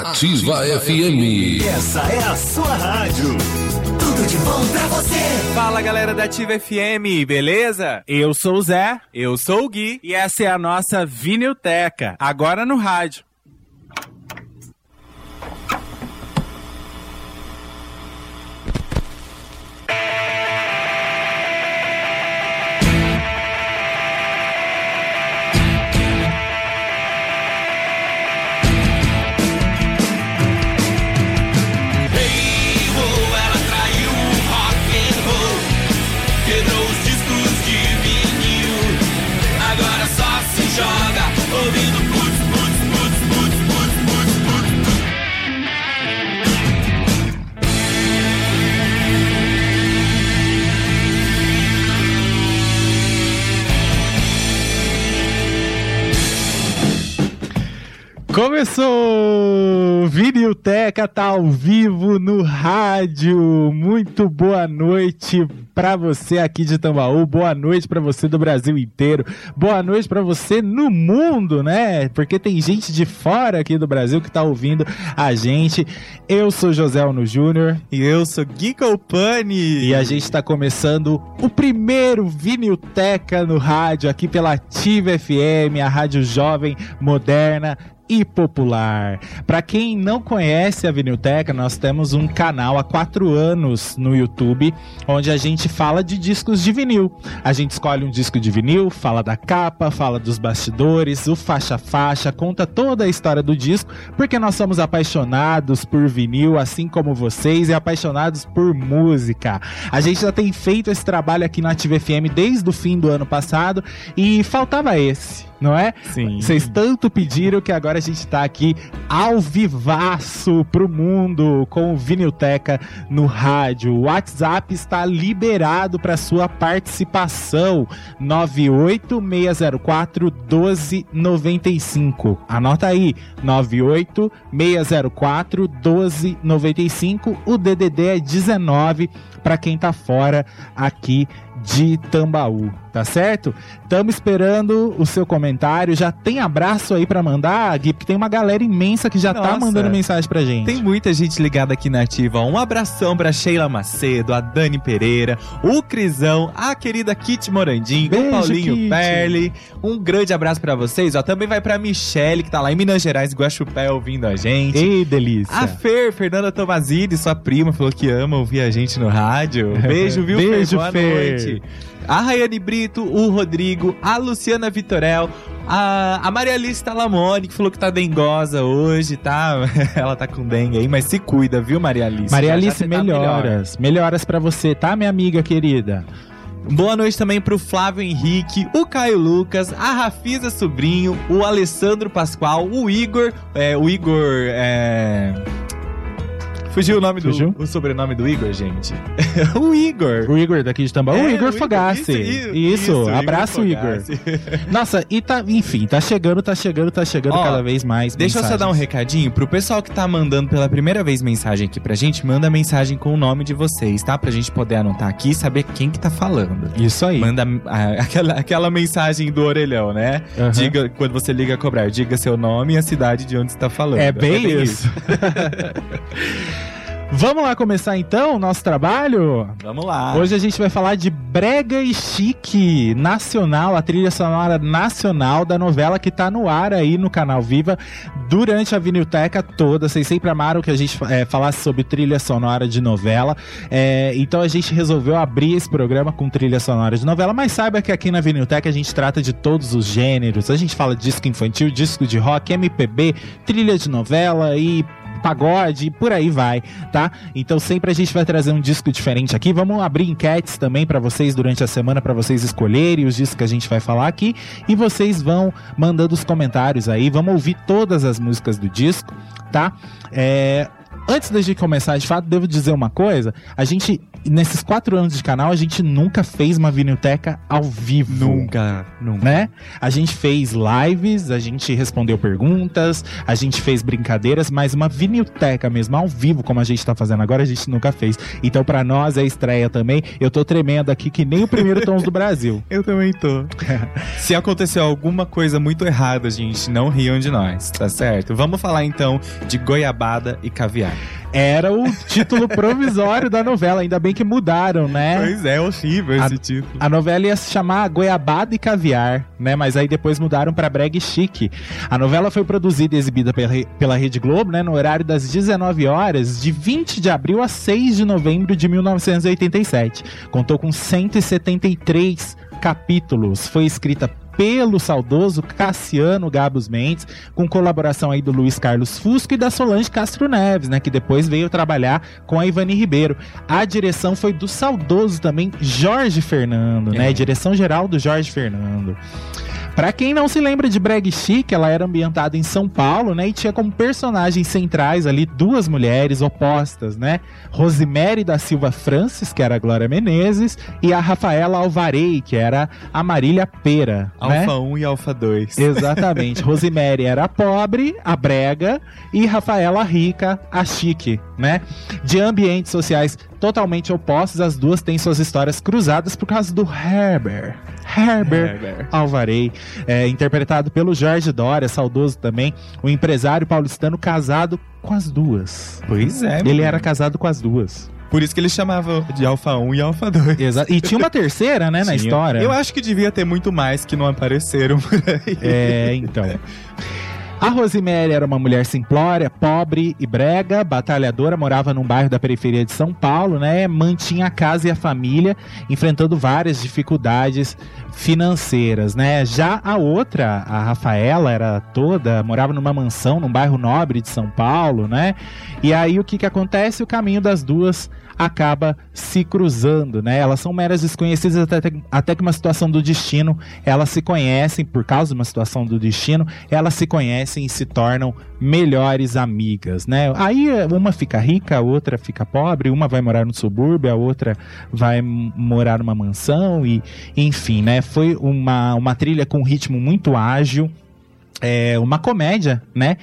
Ativa FM. Essa é a sua rádio. Tudo de bom pra você. Fala galera da Ativa FM, beleza? Eu sou o Zé, eu sou o Gui e essa é a nossa Vinilteca, agora no rádio. Começou! Vinilteca tá ao vivo no rádio. Muito boa noite para você aqui de Tambaú. Boa noite para você do Brasil inteiro. Boa noite para você no mundo, né? Porque tem gente de fora aqui do Brasil que tá ouvindo a gente. Eu sou José Alno Júnior e eu sou Gui Colpani. E a gente tá começando o primeiro Vinilteca no rádio aqui pela Ativa FM, a rádio jovem, moderna e popular. Para quem não conhece a Vinilteca, nós temos um canal há quatro anos no YouTube, onde a gente fala de discos de vinil. A gente escolhe um disco de vinil, fala da capa, fala dos bastidores, o faixa-faixa, conta toda a história do disco, porque nós somos apaixonados por vinil, assim como vocês, e apaixonados por música. A gente já tem feito esse trabalho aqui na Ativa FM desde o fim do ano passado e faltava esse não é? Sim. Vocês tanto pediram que agora a gente tá aqui ao vivaço pro mundo com o Vinilteca no rádio. O WhatsApp está liberado para sua participação. 98604 1295. Anota aí, 98604 1295. O DDD é 19 para quem tá fora aqui de Tambaú, tá certo? Estamos esperando o seu comentário. Já tem abraço aí para mandar, Gui? Porque tem uma galera imensa que já tá Nossa, tá mandando mensagem pra gente. Tem muita gente ligada aqui na Ativa. Um abração pra Sheila Macedo, a Dani Pereira, o Crisão, a querida Kit Morandim, Beijo, o Paulinho Kit. Perli. Um grande abraço pra vocês. Ó, também vai pra Michele, que tá lá em Minas Gerais, Guaxupé, ouvindo a gente. Ei, delícia. A Fer, Fernanda Tomazini, sua prima, falou que ama ouvir a gente no rádio. Beijo, viu, Beijo, Fer? Boa Fer. noite. A Rayane Brito, o Rodrigo, a Luciana Vitorel, a, a Maria Alice Talamone, que falou que tá dengosa hoje, tá? Ela tá com dengue aí, mas se cuida, viu, Maria Alice? Maria Alice, tá melhoras. melhoras pra você, tá, minha amiga querida? Boa noite também pro Flávio Henrique, o Caio Lucas, a Rafisa Sobrinho, o Alessandro Pascoal, o Igor, é, o Igor, é... Fugiu o nome Fugiu? do o sobrenome do Igor, gente. o Igor. O Igor daqui de Tambaú. É, o Igor Fogassi. Isso, Isso, abraço, Igor. Fogassi. Nossa, e tá, enfim, tá chegando, tá chegando, tá chegando Ó, cada vez mais. Deixa eu só dar um mensagens. recadinho pro pessoal que tá mandando pela primeira vez mensagem aqui pra gente, manda mensagem com o nome de vocês, tá? Pra gente poder anotar aqui e saber quem que tá falando. Isso aí. Manda ah, aquela, aquela mensagem do orelhão, né? Aham. Diga, quando você liga a cobrar, diga seu nome e a cidade de onde você tá falando. É bem isso. Vamos lá começar então o nosso trabalho? Vamos lá. Hoje a gente vai falar de Brega e Chique Nacional, a trilha sonora nacional da novela que tá no ar aí no canal Viva durante a Vinilteca toda. Vocês sempre amaram que a gente é, falasse sobre trilha sonora de novela. É, então a gente resolveu abrir esse programa com trilha sonora de novela, mas saiba que aqui na Vinilteca a gente trata de todos os gêneros. A gente fala disco infantil, disco de rock, MPB, trilha de novela e pagode e por aí vai, tá? Então sempre a gente vai trazer um disco diferente aqui. Vamos abrir enquetes também pra vocês durante a semana para vocês escolherem os discos que a gente vai falar aqui e vocês vão mandando os comentários aí. Vamos ouvir todas as músicas do disco, tá? É, antes da gente começar, de fato, devo dizer uma coisa. A gente, nesses quatro anos de canal, a gente nunca fez uma vinilteca ao vivo. Nunca, nunca. Né? A gente fez lives, a gente respondeu perguntas, a gente fez brincadeiras, mas uma vinilteca mesmo, ao vivo, como a gente tá fazendo agora, a gente nunca fez. Então, pra nós é estreia também. Eu tô tremendo aqui que nem o primeiro Tons do Brasil. Eu também tô. Se aconteceu alguma coisa muito errada, gente, não riam de nós, tá certo? Vamos falar então de goiabada e caviar. Era o título provisório da novela, ainda bem que mudaram, né? Pois é, horrível A- esse título. A novela ia se chamar Goiabada e Caviar, né? Mas aí depois mudaram pra Brega e Chique. A novela foi produzida e exibida pela, pela Rede Globo, né? No horário das 19 horas, de 20 de abril a 6 de novembro de 1987. Contou com 173 capítulos. Foi escrita pelo saudoso Cassiano Gabos Mendes, com colaboração aí do Luiz Carlos Fusco e da Solange Castro Neves, né, que depois veio trabalhar com a Ivani Ribeiro. A direção foi do saudoso também Jorge Fernando, né? É. Direção geral do Jorge Fernando. Pra quem não se lembra de Breg Chic, ela era ambientada em São Paulo, né? E tinha como personagens centrais ali duas mulheres opostas, né? Rosemary da Silva Francis, que era a Glória Menezes, e a Rafaela Alvarei, que era a Marília Pera. né? Alfa 1 e Alfa 2. Exatamente. Rosemary era a pobre, a brega, e Rafaela rica, a chique, né? De ambientes sociais totalmente opostos, as duas têm suas histórias cruzadas por causa do Herbert. Herbert Herbert. Alvarei, é, interpretado pelo Jorge Dória, saudoso também, o empresário paulistano casado com as duas. Pois é. Ele menino. era casado com as duas. Por isso que ele chamava de Alfa 1 e Alfa 2. Exa e tinha uma terceira, né, na Tinha. história. Eu acho que devia ter muito mais que não apareceram por aí. É, então. A Rosemary era uma mulher simplória, pobre e brega, batalhadora, morava num bairro da periferia de São Paulo, né? Mantinha a casa e a família, enfrentando várias dificuldades financeiras, né? Já a outra, a Rafaela, era toda, morava numa mansão num bairro nobre de São Paulo, né? E aí o que que acontece? O caminho das duas acaba se cruzando, né? Elas são meras desconhecidas até, até que uma situação do destino, elas se conhecem por causa de uma situação do destino, elas se conhecem e se tornam melhores amigas, né? Aí uma fica rica, a outra fica pobre, uma vai morar no subúrbio, a outra vai morar numa mansão e, enfim, né? Foi uma, uma trilha com um ritmo muito ágil, é uma comédia, né?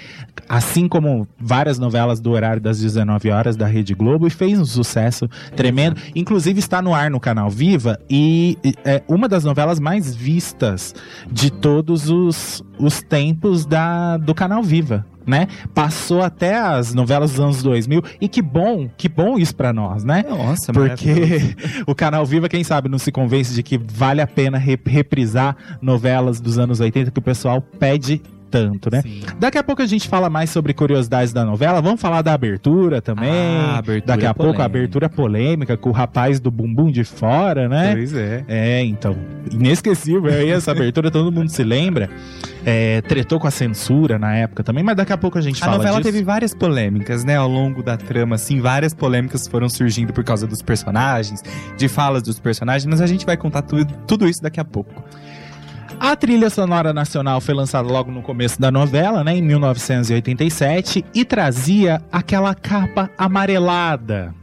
Assim como várias novelas do horário das 19 horas da Rede Globo e fez um sucesso tremendo. Inclusive está no ar no canal Viva e é uma das novelas mais vistas de todos os, os tempos da, do canal Viva. Né? Passou até as novelas dos anos 2000 e que bom, que bom isso pra nós, né? Nossa. Porque o canal Viva, quem sabe, não se convence de que vale a pena re- reprisar novelas dos anos 80 que o pessoal pede tanto, né? Sim. Daqui a pouco a gente fala mais sobre curiosidades da novela. Vamos falar da abertura também. Ah, a abertura Daqui a pouco a polêmica. abertura polêmica com o rapaz do bumbum de fora, né? Pois é. É, então. Inesquecível aí essa abertura, todo mundo se lembra. É, tretou com a censura na época também, mas daqui a pouco a gente A fala novela disso. teve várias polêmicas, né? Ao longo da trama, assim, várias polêmicas foram surgindo por causa dos personagens, de falas dos personagens, mas a gente vai contar tudo, tudo isso daqui a pouco. A trilha sonora nacional foi lançada logo no começo da novela, né, em 1987, e trazia aquela capa amarelada.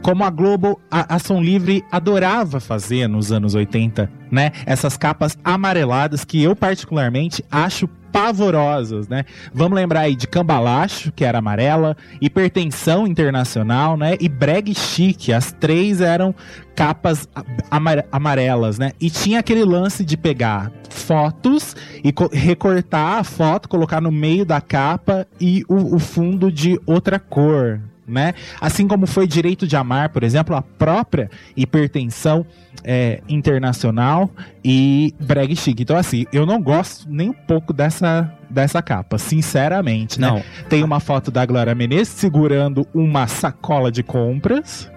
Como a Globo, a Ação Livre adorava fazer nos anos 80, né? Essas capas amareladas que eu particularmente acho pavorosas, né? Vamos lembrar aí de Cambalacho, que era amarela, Hipertensão Internacional, né? E Breg Chique, as três eram capas amarelas, né? E tinha aquele lance de pegar fotos e co- recortar a foto, colocar no meio da capa e o, o fundo de outra cor, né? Assim como foi Direito de Amar, por exemplo, a própria hipertensão é, internacional e brag chic. Então, assim, eu não gosto nem um pouco dessa, dessa capa, sinceramente, né? Não. Tem uma foto da Glória Menezes segurando uma sacola de compras.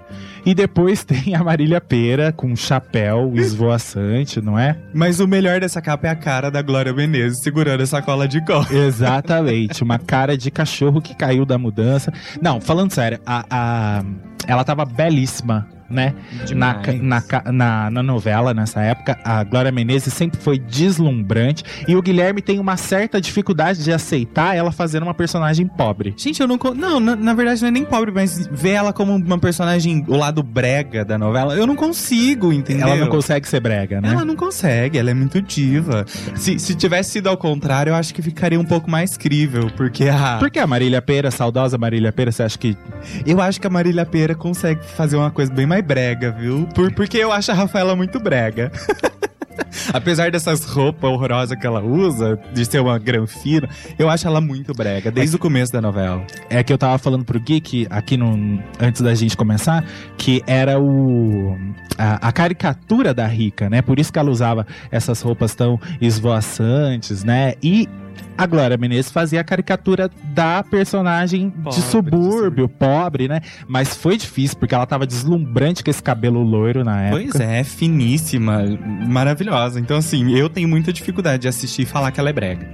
E depois tem a Marília Pera com um chapéu esvoaçante, não é? Mas o melhor dessa capa é a cara da Glória Menezes segurando essa cola de cola. Exatamente, uma cara de cachorro que caiu da mudança. Não, falando sério, a, a- ela tava belíssima né? Na, na, na, na novela, nessa época, a Glória Menezes sempre foi deslumbrante. E o Guilherme tem uma certa dificuldade de aceitar ela fazendo uma personagem pobre. Gente, eu não. Não, na, na verdade não é nem pobre, mas ver ela como uma personagem, o lado brega da novela, eu não consigo, entendeu? Ela não consegue ser brega, né? Ela não consegue, ela é muito diva. Se, se tivesse sido ao contrário, eu acho que ficaria um pouco mais crível, porque a. Por que a Marília Pera, saudosa Marília Pera, você acha que. Eu acho que a Marília Pera consegue fazer uma coisa bem mais brega, viu? Por, porque eu acho a Rafaela muito brega. Apesar dessas roupas horrorosas que ela usa, de ser uma granfina, eu acho ela muito brega, desde o começo da novela. É que eu tava falando pro Gui, que aqui no, antes da gente começar, que era o. A, a caricatura da Rica, né? Por isso que ela usava essas roupas tão esvoaçantes, né? E. A Glória Menezes fazia a caricatura da personagem Pobre, de subúrbio, pobre, né? Mas foi difícil, porque ela tava deslumbrante com esse cabelo loiro na época. Pois é, finíssima, maravilhosa. Então, assim, eu tenho muita dificuldade de assistir e falar que ela é brega.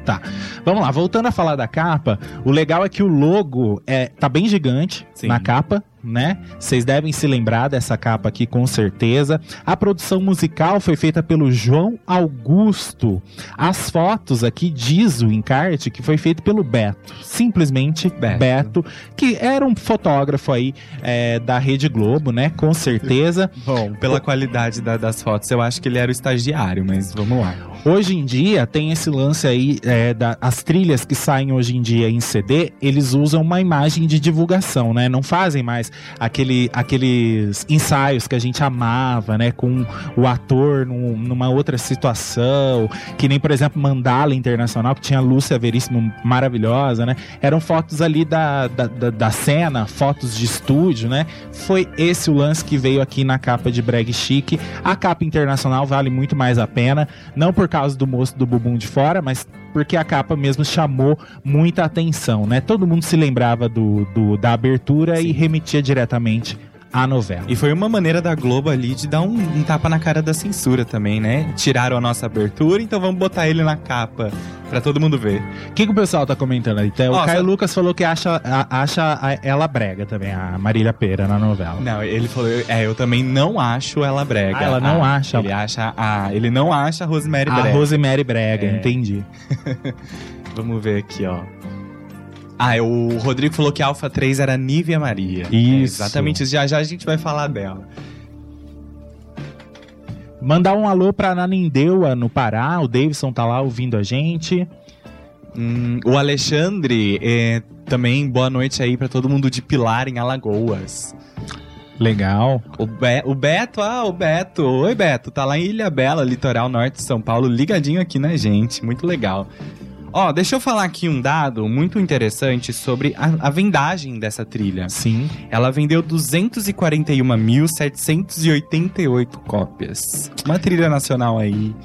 Vamos lá, voltando a falar da capa, o legal é que o logo é, tá bem gigante Sim. na capa, né? Vocês devem se lembrar dessa capa aqui com certeza. A produção musical foi feita pelo João Augusto. As fotos aqui diz o encarte que foi feito pelo Beto. Simplesmente Beto, Beto. que era um fotógrafo aí é, da Rede Globo, né? Com certeza. Bom, pela qualidade da- das fotos, eu acho que ele era o estagiário, mas vamos lá. Hoje em dia tem esse lance aí é, da, as trilhas que saem hoje em dia em CD, eles usam uma imagem de divulgação, né? Não fazem mais aquele, aqueles ensaios que a gente amava, né? Com o ator num- numa outra situação, que nem por exemplo Mandala Internacional que tinha Lúcia Veríssimo maravilhosa, né? Eram fotos ali da, da, da, da cena, fotos de estúdio, né? Foi esse o lance que veio aqui na capa de Brag Chic. A capa internacional vale muito mais a pena, não por causa do moço do bumbum de fora, mas porque a capa mesmo chamou muita atenção, né? Todo mundo se lembrava do, do- da abertura e remetia diretamente à novela. E foi uma maneira da Globo ali de dar um, um tapa na cara da censura também, né? Tiraram a nossa abertura, então vamos botar ele na capa pra todo mundo ver. O que, que o pessoal tá comentando aí? Então, o Caio só- Lucas falou que acha, a- acha a- ela brega também, a Marília Pera na novela. Não, ele falou, é, eu também não acho ela brega. Ah, ela não acha? Ele acha, ah, ele não acha a Rosemary a brega. Rosemary Brega, É. entendi. Vamos ver aqui, ó. Ah, o Rodrigo falou que a Alpha 3 era Nívia Maria. Isso. É, exatamente, isso. já já a gente vai falar dela. Mandar um alô pra Nanindeua, no Pará. O Davidson tá lá ouvindo a gente. Hum, o Alexandre, é, também boa noite aí pra todo mundo de Pilar, em Alagoas. Legal. O, Be- o Beto, ah, o Beto. Oi, Beto. Tá lá em Ilha Bela, litoral norte de São Paulo, ligadinho aqui na gente. Muito legal. Ó, deixa eu falar aqui um dado muito interessante sobre a, a vendagem dessa trilha. Sim. Ela vendeu 241.788 cópias. Uma trilha nacional aí.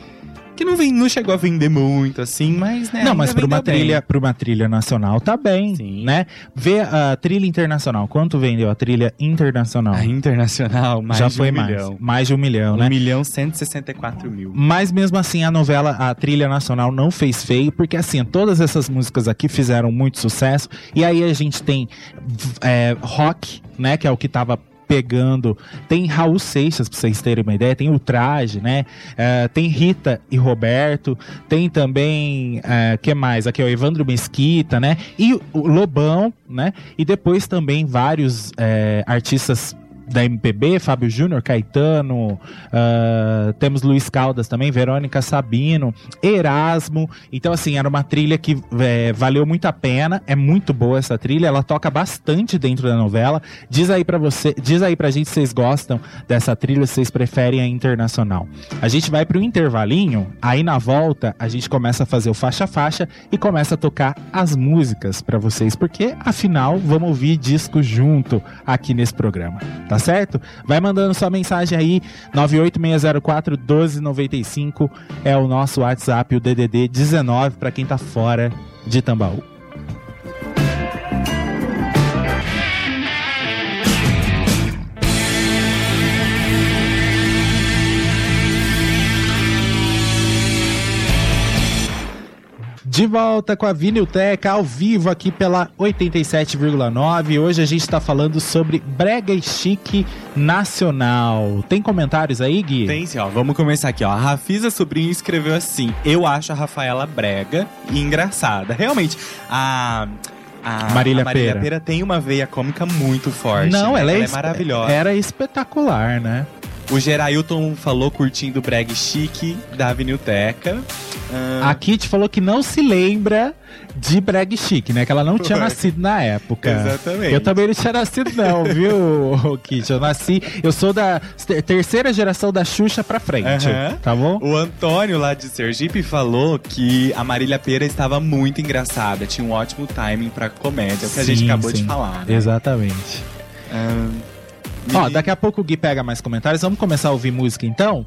Que não, vem, não chegou a vender muito assim, mas né. Não, mas pra uma, bem. trilha, pra uma trilha nacional tá bem, Sim. né? Vê a trilha internacional. Quanto vendeu a trilha internacional? A internacional, mais Já de foi um mais. milhão. Mais de um milhão, Um né? milhão cento e sessenta e quatro mil. Mas mesmo assim, a novela, a trilha nacional não fez feio, porque assim, todas essas músicas aqui fizeram muito sucesso. E aí a gente tem é, rock, né? Que é o que tava pegando. Tem Raul Seixas, pra vocês terem uma ideia. Tem o Traje, né? É, tem Rita e Roberto. Tem também. É, que mais? Aqui é o Evandro Mesquita, né? E o Lobão, né? E depois também vários é, artistas da MPB, Fábio Júnior, Caetano, ah, temos Luiz Caldas também, Verônica Sabino, Erasmo. Então, assim, era uma trilha que é, valeu muito a pena. É muito boa essa trilha, ela toca bastante dentro da novela. Diz aí pra você, diz aí pra gente se vocês gostam dessa trilha, se vocês preferem a internacional. A gente vai pro intervalinho, aí na volta a gente começa a fazer o faixa faixa e começa a tocar as músicas pra vocês, porque afinal vamos ouvir disco junto aqui nesse programa, tá certo? Vai mandando sua mensagem aí, 98604 1295 é o nosso WhatsApp, o DDD 19 pra quem tá fora de Tambaú. De volta com a Vinilteca ao vivo aqui pela 87,9. Hoje a gente está falando sobre brega e chique nacional. Tem comentários aí, Gui? Tem sim, ó. Vamos começar aqui, ó. A Rafisa Sobrinho escreveu assim: Eu acho a Rafaela brega e engraçada. Realmente, a. A Marília a Marília Pera. Pera tem uma veia cômica muito forte. Não, né? ela, é, é maravilhosa. Era espetacular, né? O Gerailton falou curtindo o breg chique da Vinilteca. Ah, A Kit falou que não se lembra de brag chique, né? Que ela não tinha Foi. nascido na época. Exatamente. Eu também não tinha nascido, não, viu, Kit? Eu nasci. Eu sou da ter- terceira geração da Xuxa pra frente. Aham. Tá bom? O Antônio lá de Sergipe falou que a Marília Pera estava muito engraçada, tinha um ótimo timing pra comédia, é o que a gente Sim, acabou sim. de falar. Né? Exatamente. Ah, Ó, e- daqui a pouco o Gui pega mais comentários. Vamos começar a ouvir música então?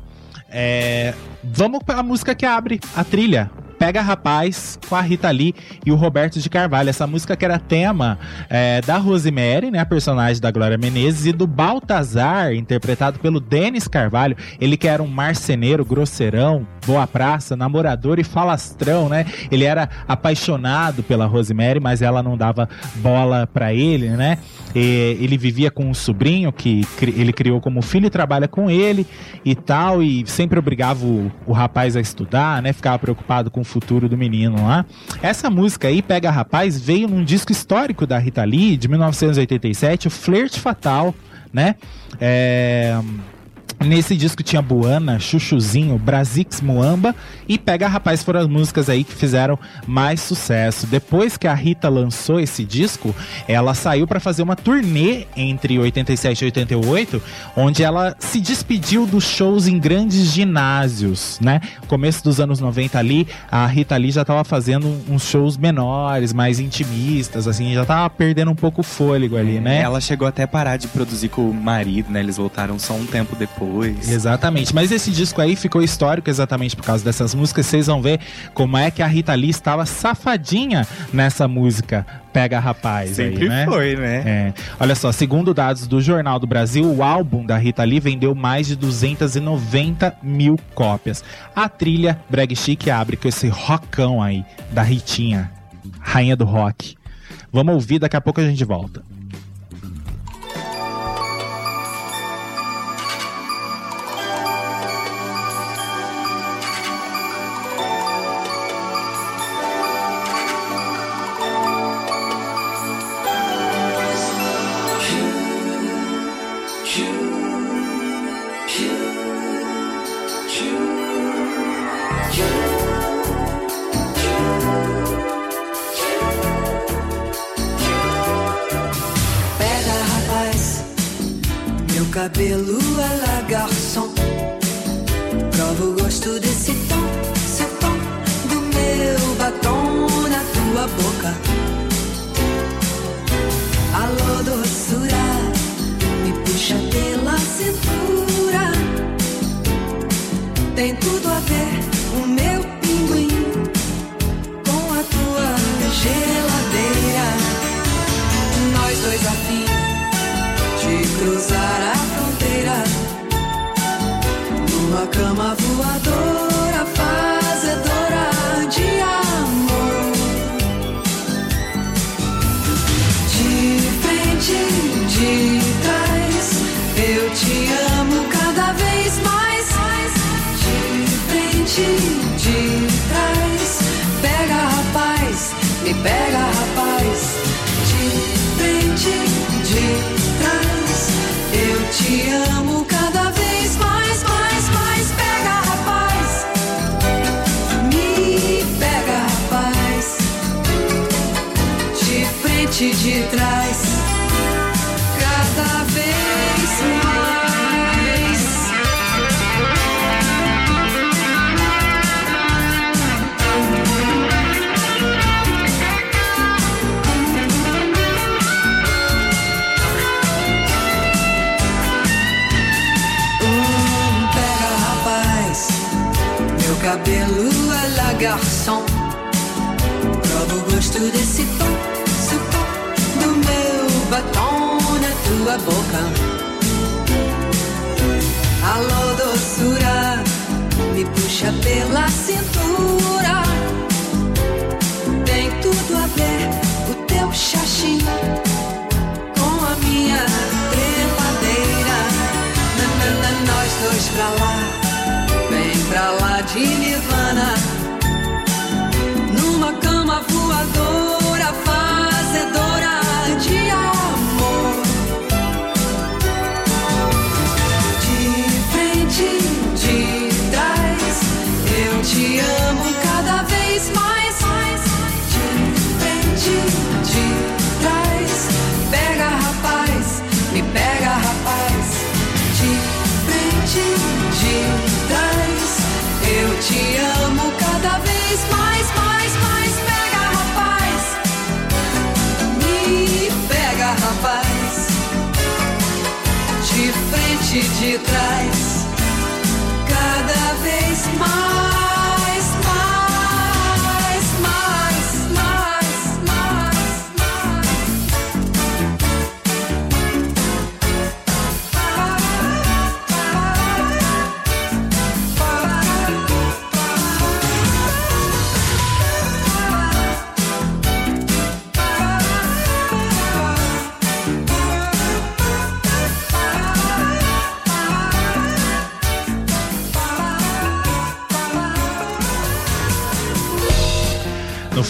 É, Vamos pela música que abre a trilha. Pega Rapaz com a Rita Lee e o Roberto de Carvalho. Essa música que era tema é, da Rosemary, né, a personagem da Glória Menezes, e do Baltazar, interpretado pelo Denis Carvalho. Ele que era um marceneiro, grosseirão, boa praça, namorador e falastrão, né? Ele era apaixonado pela Rosemary, mas ela não dava bola pra ele, né? E ele vivia com um sobrinho que ele criou como filho e trabalha com ele e tal, e sempre obrigava o, o rapaz a estudar, né? Ficava preocupado com o futuro do menino lá. Essa música aí, Pega Rapaz, veio num disco histórico da Rita Lee, de 1987, o Flerte Fatal, né? É... Nesse disco tinha Buana, Chuchuzinho, Brazix Muamba e Pega Rapaz foram as músicas aí que fizeram mais sucesso. Depois que a Rita lançou esse disco, ela saiu para fazer uma turnê entre 87 e 88, onde ela se despediu dos shows em grandes ginásios, né? Começo dos anos 90 ali, a Rita Lee já tava fazendo uns shows menores, mais intimistas, assim, já tava perdendo um pouco o fôlego ali, né? Ela chegou até a parar de produzir com o marido, né? Eles voltaram só um tempo depois. Exatamente, mas esse disco aí ficou histórico exatamente por causa dessas músicas. Vocês vão ver como é que a Rita Lee estava safadinha nessa música Pega Rapaz Sempre aí, né? foi, né? É. Olha só, segundo dados do Jornal do Brasil, o álbum da Rita Lee vendeu mais de 290 mil cópias. A trilha Brag Chic abre com esse rockão aí da Ritinha, rainha do rock. Vamos ouvir, daqui a pouco a gente volta.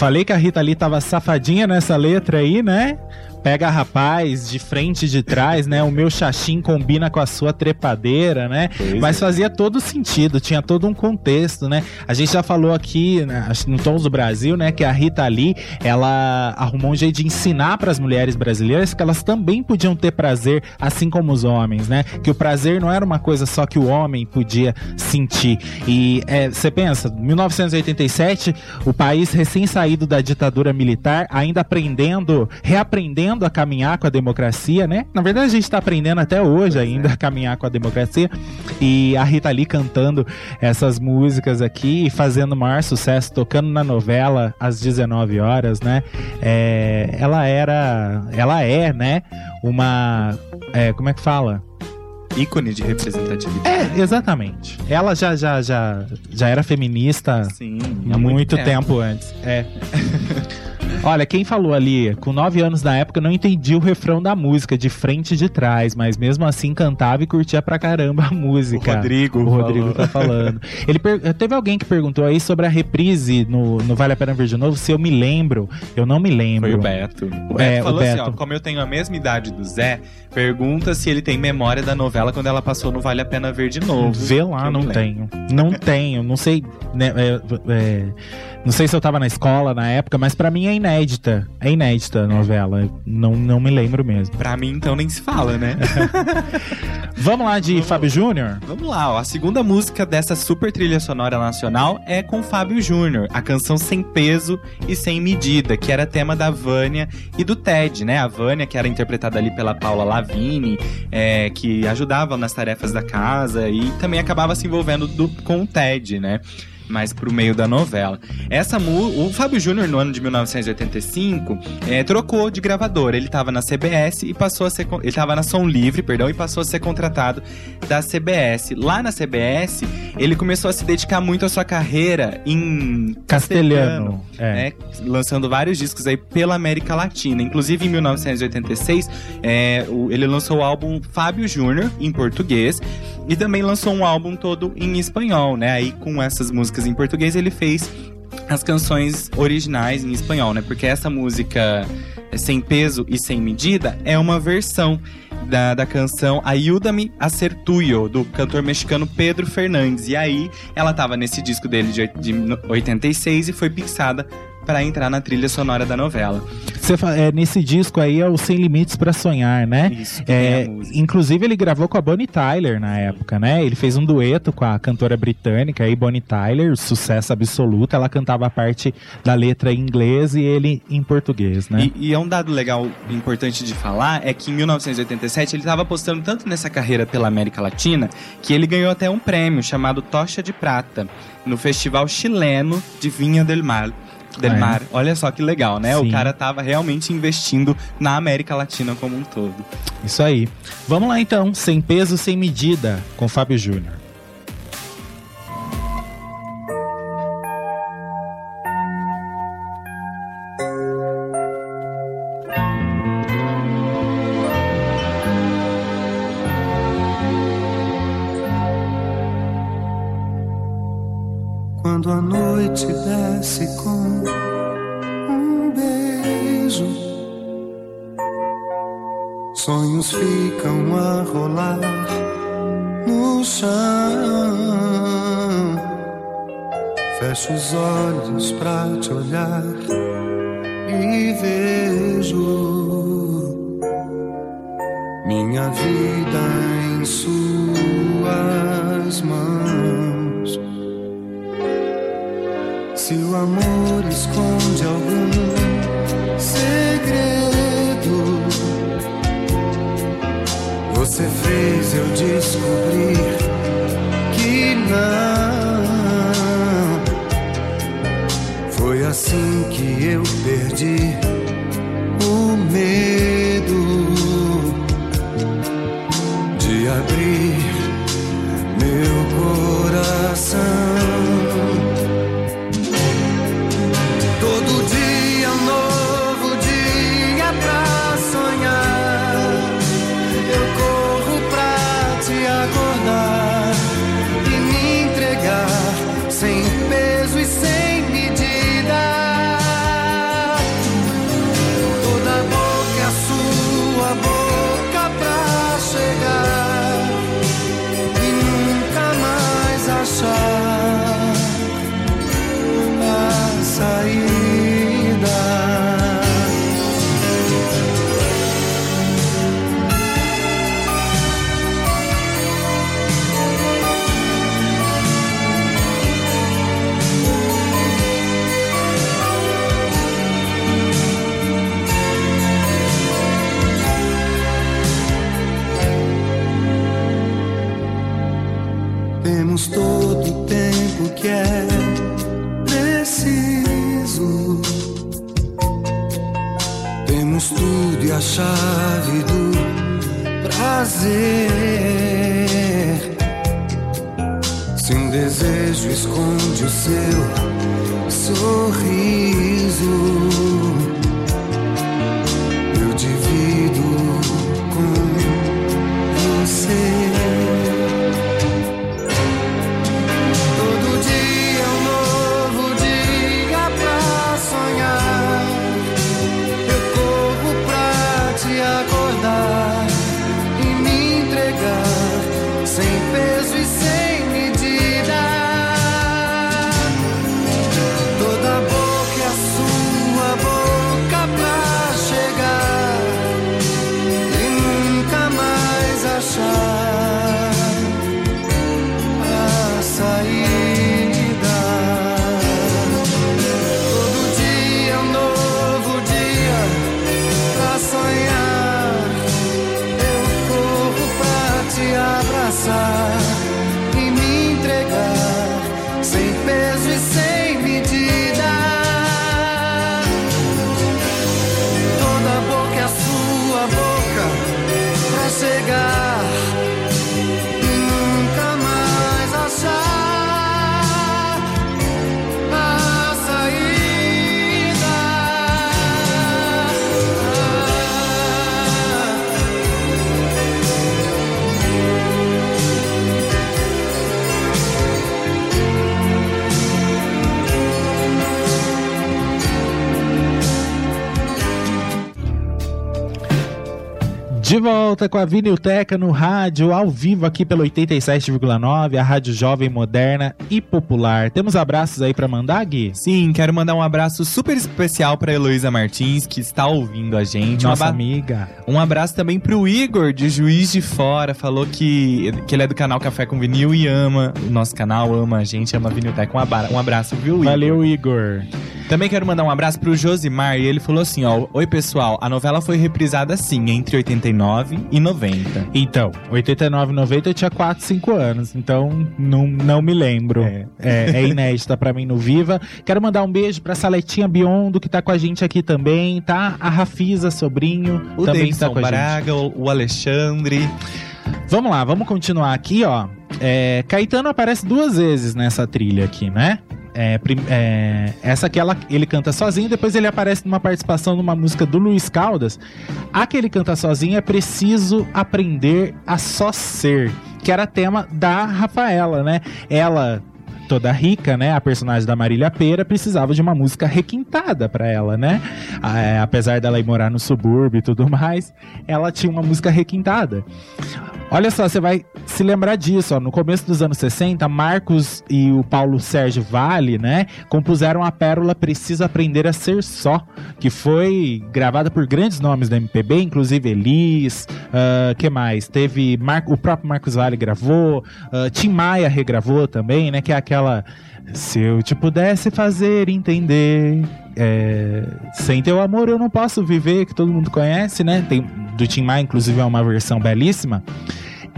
Falei que a Rita Lee tava safadinha nessa letra aí, né? Pega rapaz de frente e de trás, né? O meu xaxim combina com a sua trepadeira, né? Mas fazia todo sentido, tinha todo um contexto, né? A gente já falou aqui, né, no Tons do Brasil, né? Que a Rita Lee, ela arrumou um jeito de ensinar para as mulheres brasileiras que elas também podiam ter prazer, assim como os homens, né? Que o prazer não era uma coisa só que o homem podia sentir. E é, você pensa, 1987, o país recém-saído da ditadura militar, ainda aprendendo, reaprendendo a caminhar com a democracia, né? Na verdade, a gente tá aprendendo até hoje ainda a caminhar com a democracia. E a Rita Lee cantando essas músicas aqui e fazendo o maior sucesso, tocando na novela às 19 horas, né? É, ela era, ela é, né? Uma, é, como é que fala? Ícone de representatividade. É, exatamente. Ela já, já, já, já era feminista Sim, há muito, tempo. antes. É. Olha, quem falou ali, com 9 anos na época, não entendi o refrão da música, de frente e de trás, mas mesmo assim cantava e curtia pra caramba a música. O Rodrigo O Rodrigo falou. tá falando. Ele Teve alguém que perguntou aí sobre a reprise no, no Vale a Pena Ver de Novo, se eu me lembro. Eu não me lembro. Foi o Beto. O Beto É, o falou assim, ó, Beto. como eu tenho a mesma idade do Zé, pergunta se ele tem memória da novela quando ela passou no Vale a Pena Ver de Novo. Vê lá, não lembro. tenho. Não tenho, não sei. né, é, é, não sei se eu tava na escola na época, mas pra mim é inédita. É inédita a novela. Não, não me lembro mesmo. Pra mim, então, nem se fala, né? Vamos lá de Fábio Júnior? Vamos lá, ó. A segunda música dessa super trilha sonora nacional é com Fábio Júnior, a canção Sem Peso e Sem Medida, que era tema da Vânia e do Ted, né? A Vânia, que era interpretada ali pela Paula Lavigne, é, que ajudava nas tarefas da casa e também acabava se envolvendo do- com o Ted, né? Mais pro meio da novela. Essa o Fábio Júnior no ano de 1985 é, trocou de gravadora. Ele tava na CBS e passou a ser ele tava na Som Livre, perdão, e passou a ser contratado da CBS. Lá na CBS, ele começou a se dedicar muito à sua carreira em Castelhano. É. né, lançando vários discos aí pela América Latina. Inclusive, em 1986, é, ele lançou o álbum Fábio Júnior, em português, e também lançou um álbum todo em espanhol, né? Aí, com essas músicas em português, ele fez as canções originais em espanhol, né? Porque essa música é, Sem Peso e Sem Medida é uma versão da, da canção Ayúdame a Ser Tuyo, do cantor mexicano Pedro Fernandes. E aí, ela tava nesse disco dele de, de 86 e foi pixada pra entrar na trilha sonora da novela. Você fa- é, nesse disco aí é o Sem Limites pra Sonhar, né? Isso, É, inclusive ele gravou com a Bonnie Tyler na época, né? Ele fez um dueto com a cantora britânica aí, Bonnie Tyler, sucesso absoluto. Ela cantava a parte da letra em inglês e ele em português, né? E, e é um dado legal importante de falar é que em 1987 ele estava apostando tanto nessa carreira pela América Latina que ele ganhou até um prêmio chamado Tocha de Prata no Festival Chileno de Vinha del Mar. Del Ah, é? Mar. Olha só que legal, né? Sim. O cara tava realmente investindo na América Latina como um todo. Isso aí. Vamos lá então, Sem Peso, Sem Medida, com Fábio Júnior. Ficam a rolar no chão. Fecho os olhos pra te olhar e vejo minha vida em suas mãos. Se o amor esconde algum segredo, você fez eu descobrir que não. Foi assim que eu perdi o medo de abrir prazer. Se um desejo esconde o seu sorriso, volta com a Vinilteca no rádio, ao vivo aqui pelo 87,9, a rádio jovem, moderna e popular. Temos abraços aí pra mandar, Gui? Sim, quero mandar um abraço super especial pra Heloísa Martins, que está ouvindo a gente. Nossa amiga. Um abraço também pro Igor, de Juiz de Fora. Falou que, que ele é do canal Café com Vinil e ama o nosso canal, ama a gente, ama a Vinilteca. Um abraço, viu, Igor? Valeu, Igor. Também quero mandar um abraço pro Josimar e ele falou assim, ó. Oi, pessoal, a novela foi reprisada sim, entre 89 e 90. Então, 89 e 90 eu tinha 4, 5 anos, então não, não me lembro. É. É, é inédita pra mim no Viva. Quero mandar um beijo pra Saletinha Biondo, que tá com a gente aqui também, tá? A Rafisa, sobrinho, O também Davidson tá com a gente. Braga, o o Alexandre. Vamos lá, vamos continuar aqui, ó. É, Caetano aparece duas vezes nessa trilha aqui, né? É, é, essa aqui ela- ele canta sozinho, depois ele aparece numa participação numa música do Luiz Caldas. A que ele canta sozinho é Preciso Aprender a Só Ser, que era tema da Rafaela, né? Ela toda rica, né? A personagem da Marília Pera precisava de uma música requintada pra ela, né? Ah, é, apesar dela ir morar no subúrbio e tudo mais, ela tinha uma música requintada. Olha só, você vai se lembrar disso, ó. No começo dos anos 60, Marcos e o Paulo Sérgio Vale, né, compuseram a pérola Precisa Aprender a Ser Só, que foi gravada por grandes nomes da MPB, inclusive Elis, ah, que mais? Teve Mar- o próprio Marcos Vale gravou, ah, Tim Maia regravou também, né, que é aquela se eu te pudesse fazer entender, é, sem teu amor eu não posso viver, que todo mundo conhece, né? Tem do Tim Maia, inclusive é uma versão belíssima.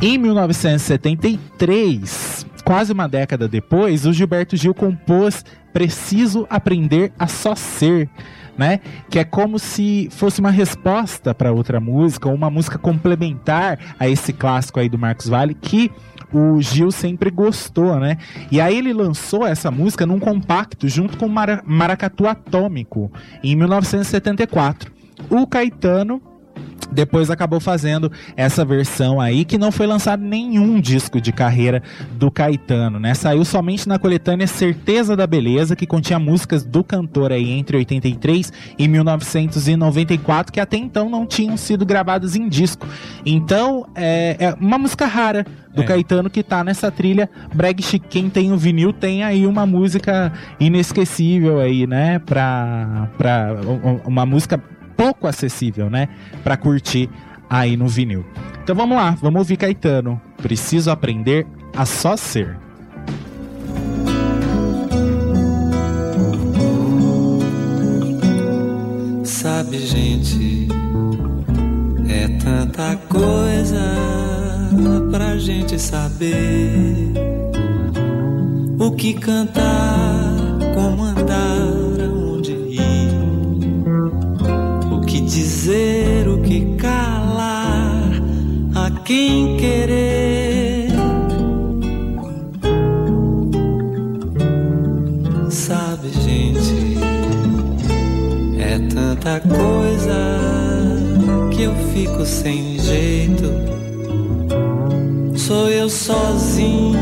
Em 1973, quase uma década depois, o Gilberto Gil compôs Preciso Aprender a Só Ser. Né? Que é como se fosse uma resposta para outra música, uma música complementar a esse clássico aí do Marcos Vale, que o Gil sempre gostou, né? E aí ele lançou essa música num compacto junto com o Mara Maracatu Atômico em 1974. O Caetano depois acabou fazendo essa versão aí que não foi lançado nenhum disco de carreira do Caetano, né? Saiu somente na coletânea Certeza da Beleza, que continha músicas do cantor aí entre 83 e 1994 que até então não tinham sido gravadas em disco. Então é, é uma música rara do é. Caetano que tá nessa trilha Brag Chic. Quem tem o vinil tem aí uma música inesquecível aí, né? Pra, pra uma música pouco acessível, né? Para curtir aí no vinil. Então vamos lá, vamos ouvir Caetano. Preciso aprender a só ser. Sabe, gente, é tanta coisa pra gente saber o que cantar, como andar dizer o que calar a quem querer. Sabe, gente, é tanta coisa que eu fico sem jeito. Sou eu sozinho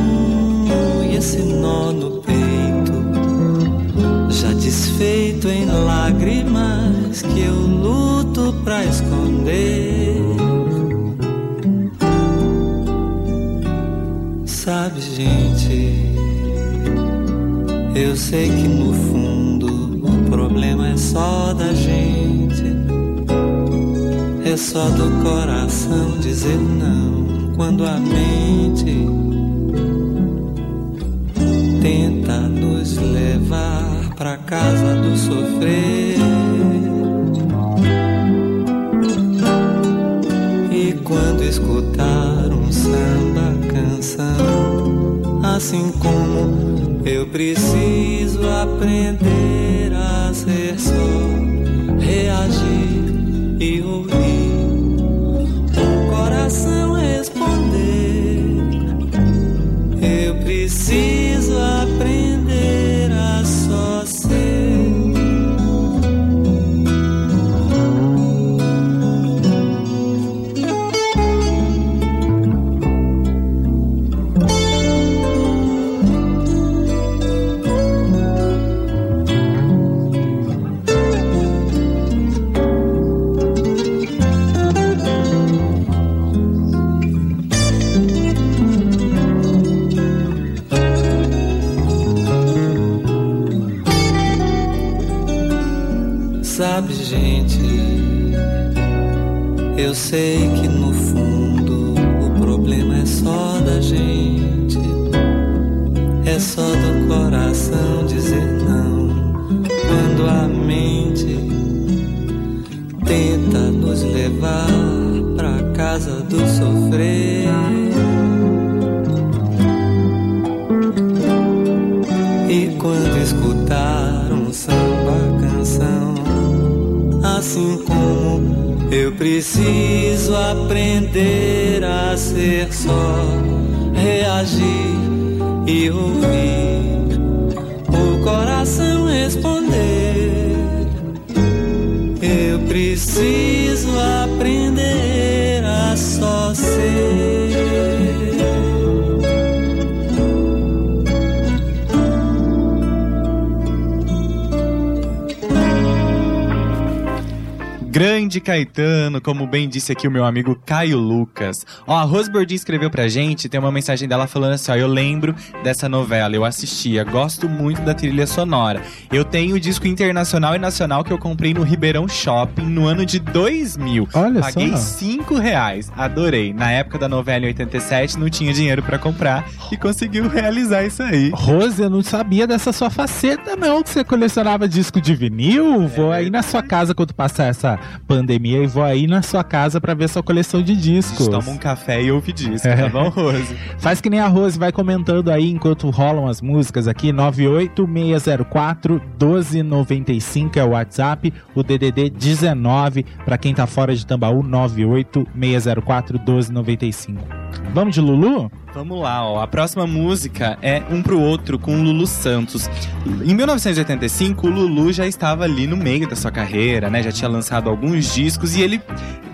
e esse nó no peito, já desfeito em lágrimas que eu luto pra esconder. Sabe, gente, eu sei que no fundo o problema é só da gente. É só do coração dizer não quando a mente tenta nos levar pra casa do sofrer. escutar um samba canção, assim como eu preciso aprender a ser Caetano, como bem disse aqui o meu amigo Caio Lucas. Ó, a Rose Bordin escreveu pra gente, tem uma mensagem dela falando assim, ó, eu lembro dessa novela, eu assistia, gosto muito da trilha sonora. Eu tenho o disco internacional e nacional que eu comprei no Ribeirão Shopping no ano de 2000. Olha Paguei só. 5 reais, adorei. Na época da novela em 87, não tinha dinheiro para comprar e conseguiu realizar isso aí. Rose, eu não sabia dessa sua faceta não, que você colecionava disco de vinil. Vou aí na sua casa quando passar essa pandemia e vou aí na sua casa pra ver sua coleção de discos. Toma um café e ouve disco, tá bom, Rose? Faz que nem a Rose, vai comentando aí enquanto rolam as músicas aqui. 98604 1295 é o WhatsApp, o DDD 19 pra quem tá fora de Tambaú 98604 1295. Vamos de Lulu? Vamos lá, ó. A próxima música é Um Pro Outro com Lulu Santos. Em 1985, o Lulu já estava ali no meio da sua carreira, né? Já tinha lançado alguns discos e ele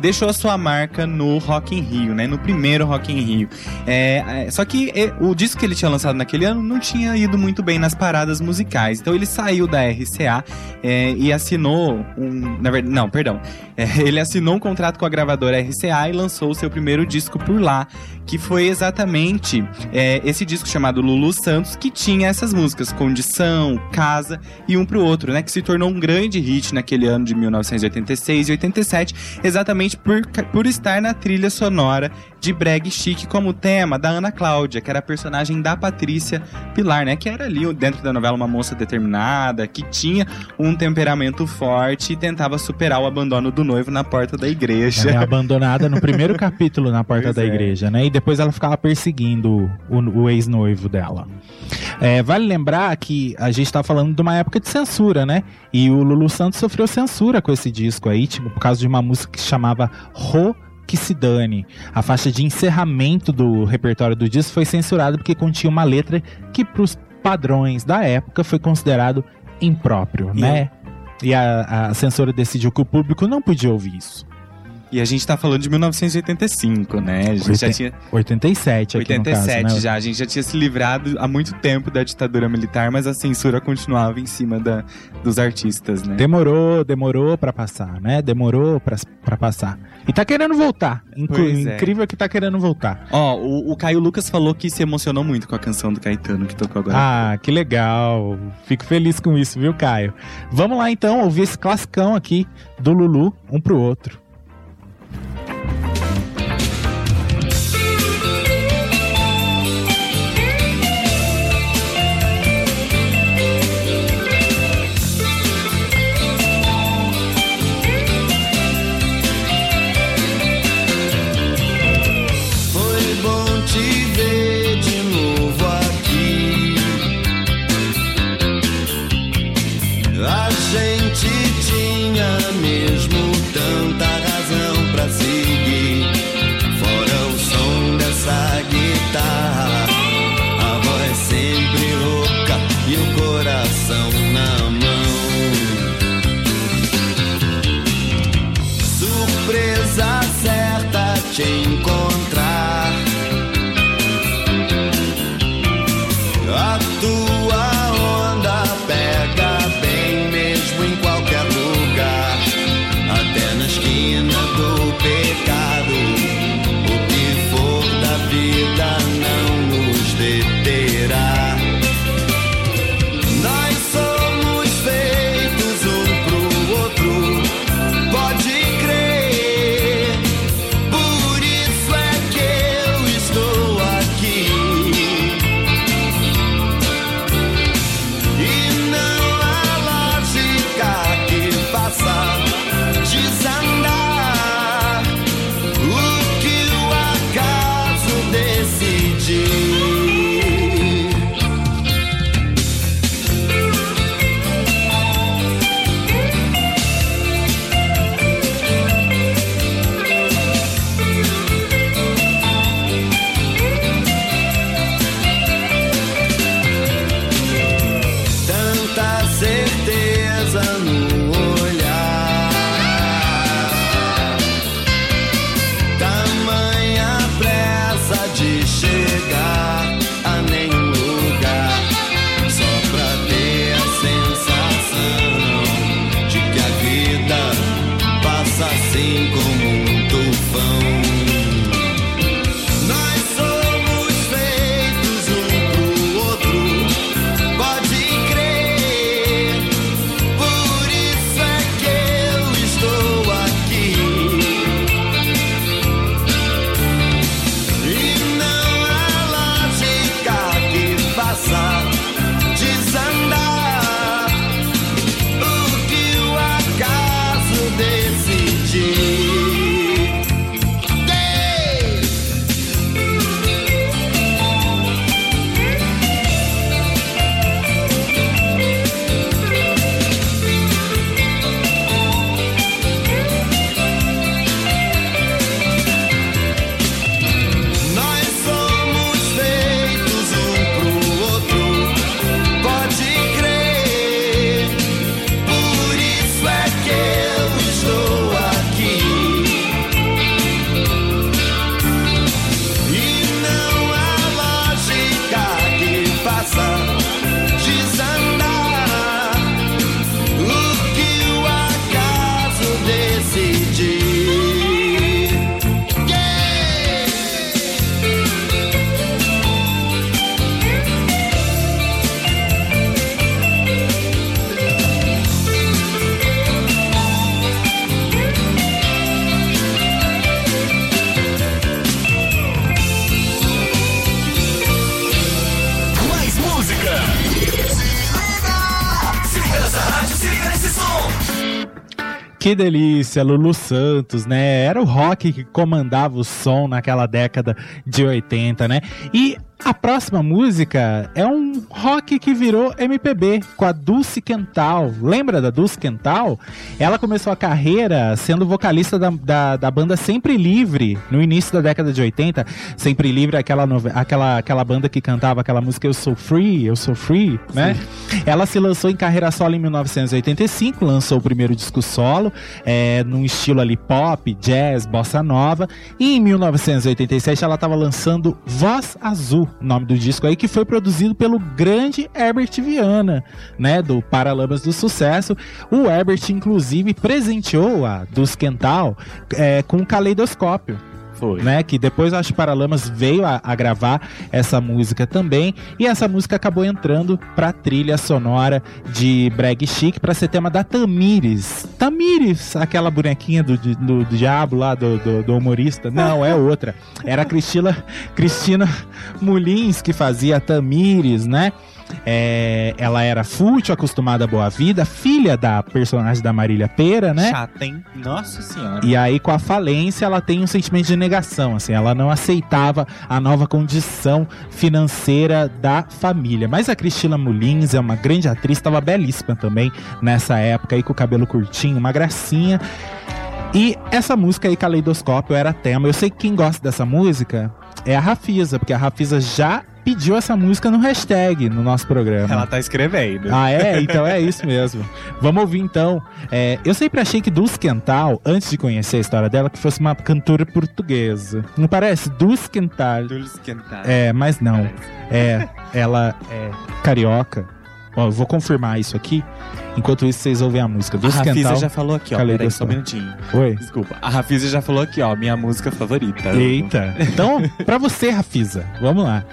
deixou a sua marca no Rock in Rio, né? No primeiro Rock in Rio. É, é, só que é, o disco que ele tinha lançado naquele ano não tinha ido muito bem nas paradas musicais. Então ele saiu da RCA é, e assinou um. Na verdade, não, perdão. É, ele assinou um contrato com a gravadora RCA e lançou o seu primeiro disco por lá, que foi exatamente é, esse disco chamado Lulu Santos, que tinha essas músicas, Condição, Casa e Um Pro Outro, né? Que se tornou um grande hit naquele ano de 1986 e 87, exatamente por, por estar na trilha sonora de Breg Chic como tema da Ana Cláudia, que era a personagem da Patrícia Pilar, né? Que era ali dentro da novela uma moça determinada, que tinha um temperamento forte e tentava superar o abandono do noivo na porta da igreja. Ela é abandonada no primeiro capítulo na porta Pois da é. igreja, né? E depois ela ficava perseguindo o, o ex-noivo dela. É, vale lembrar que a gente tá falando de uma época de censura, né? E o Lulu Santos sofreu censura com esse disco aí, tipo, por causa de uma música que se chamava Ro que se dane. A faixa de encerramento do repertório do disco foi censurada porque continha uma letra que, pros padrões da época, foi considerado impróprio, E né? E a, a censora decidiu que o público não podia ouvir isso. E a gente tá falando de 1985, né? A gente já tinha 87 aqui 87 no caso, né? já, a gente já tinha se livrado há muito tempo da ditadura militar, mas a censura continuava em cima da, dos artistas, né? Demorou, demorou pra passar, né? Demorou pra, pra passar. E tá querendo voltar. Pois é. Incrível que tá querendo voltar. Ó, o, o Caio Lucas falou que se emocionou muito com a canção do Caetano que tocou agora. Ah, que legal. Fico feliz com isso, viu, Caio? Vamos lá então ouvir esse classicão aqui do Lulu, um pro outro. Que delícia, Lulu Santos, né? Era o rock que comandava o som naquela década de 80, né? E a próxima música é um rock que virou MPB com a Dulce Quental. Lembra da Dulce Quental? Ela começou a carreira sendo vocalista da, da, da, banda Sempre Livre no início da década de 80. Sempre Livre, aquela, aquela, aquela banda que cantava aquela música Eu Sou Free, Eu Sou Free, né? Ela se lançou em carreira solo em 1985, lançou o primeiro disco solo, é, num estilo ali pop, jazz, bossa nova. E em 1987 ela estava lançando Voz Azul nome do disco aí, que foi produzido pelo grande Herbert Viana, né, do Paralamas do Sucesso. O Herbert, inclusive, presenteou a dos Quental é, com um caleidoscópio. Foi. Né, que depois acho Paralamas veio a, a, gravar essa música também. E essa música acabou entrando pra trilha sonora de Brag Chic pra ser tema da Tamires. Tamires, aquela bonequinha do, do, do diabo lá, do, do, do, humorista. Não, é outra. Era a Cristina, Cristina Mulins que fazia Tamires, né? É, ela era fútil, acostumada à boa vida, filha da personagem da Marília Pera, né? Chata, hein? Nossa senhora. E aí, com a falência, ela tem um sentimento de negação, assim, ela não aceitava a nova condição financeira da família. Mas a Cristina Mulins é uma grande atriz, estava belíssima também nessa época aí, com o cabelo curtinho, uma gracinha. E essa música aí, Caleidoscópio, era tema. Eu sei que quem gosta dessa música é a Rafisa, porque a Rafisa já pediu essa música no hashtag no nosso programa. Ela tá escrevendo. Ah, é? Então é isso mesmo. Vamos ouvir então. É, eu sempre achei que Dulce Quental, antes de conhecer a história dela, que fosse uma cantora portuguesa. Não parece? Dulce Quental. Dulce Quental. É, mas não. Parece. É, ela é carioca. Ó, eu vou confirmar isso aqui. Enquanto isso, vocês ouvem a música. Dulce a Rafisa já falou aqui, ó. Peraí, só um minutinho. Oi. Desculpa. A Rafisa já falou aqui, ó. Minha música favorita. Eita. Então, pra você, Rafisa, vamos lá.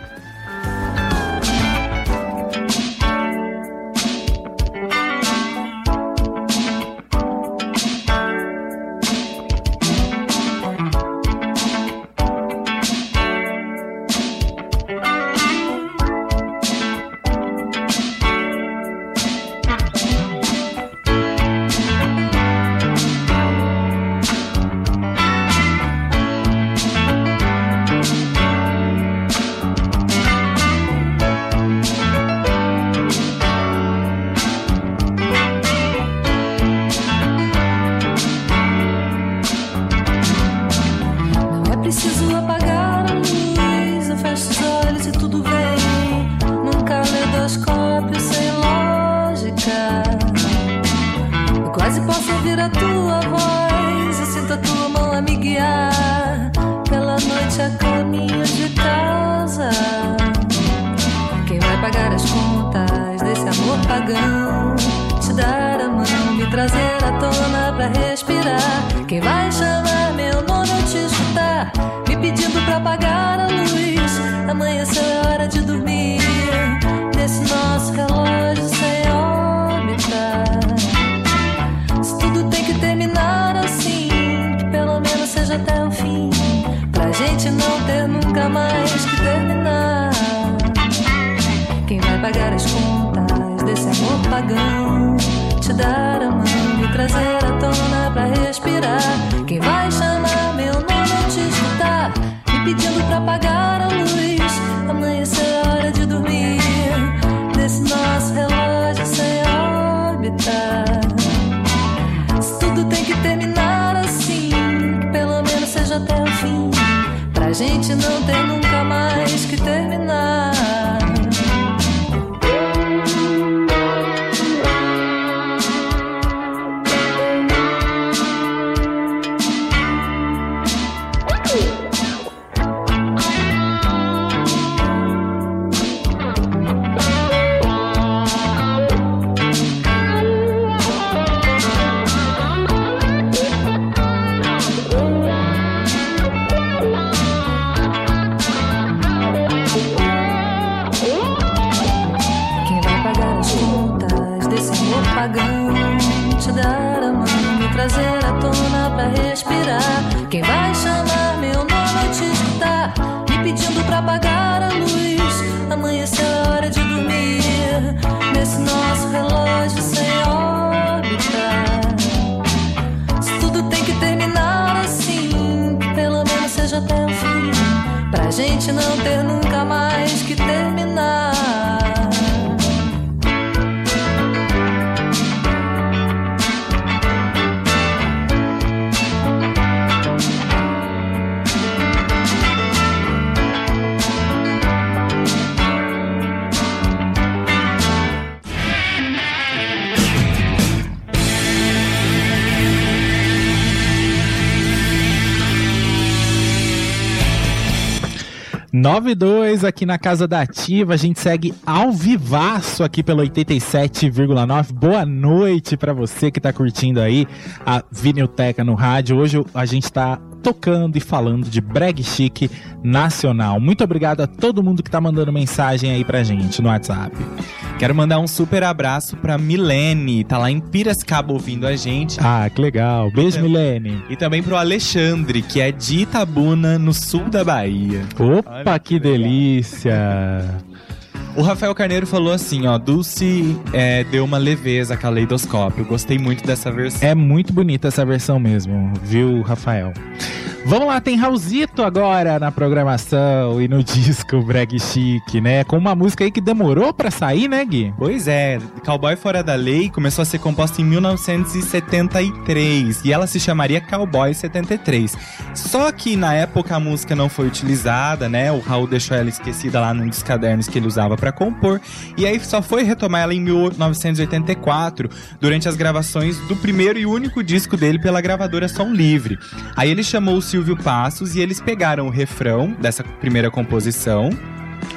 92 aqui na Casa da Ativa, a gente segue ao vivaço aqui pelo 87,9. Boa noite para você que tá curtindo aí a Vinilteca no rádio. Hoje a gente tá tocando e falando de brag chique nacional. Muito obrigado a todo mundo que tá mandando mensagem aí pra gente no WhatsApp. Quero mandar um super abraço pra Milene, tá lá em Piracicaba ouvindo a gente. Ah, que legal. Beijo, Então- Milene. E também pro Alexandre, que é de Itabuna, no sul da Bahia. Opa, Olha que que delícia. O Rafael Carneiro falou assim, ó, Dulce é, deu uma leveza a caleidoscópio. Gostei muito dessa versão. É muito bonita essa versão mesmo, viu, Rafael? Vamos lá, tem Raulzito agora na programação e no disco Brag Chique, né? Com uma música aí que demorou pra sair, né, Gui? Pois é, Cowboy Fora da Lei começou a ser composta em 1973 e ela se chamaria Cowboy 73. Só que na época a música não foi utilizada, né? O Raul deixou ela esquecida lá num dos cadernos que ele usava pra compor e aí só foi retomar ela em 1984 durante as gravações do primeiro e único disco dele pela gravadora Som Livre. Aí ele chamou o Silvio Passos e eles pegaram o refrão dessa primeira composição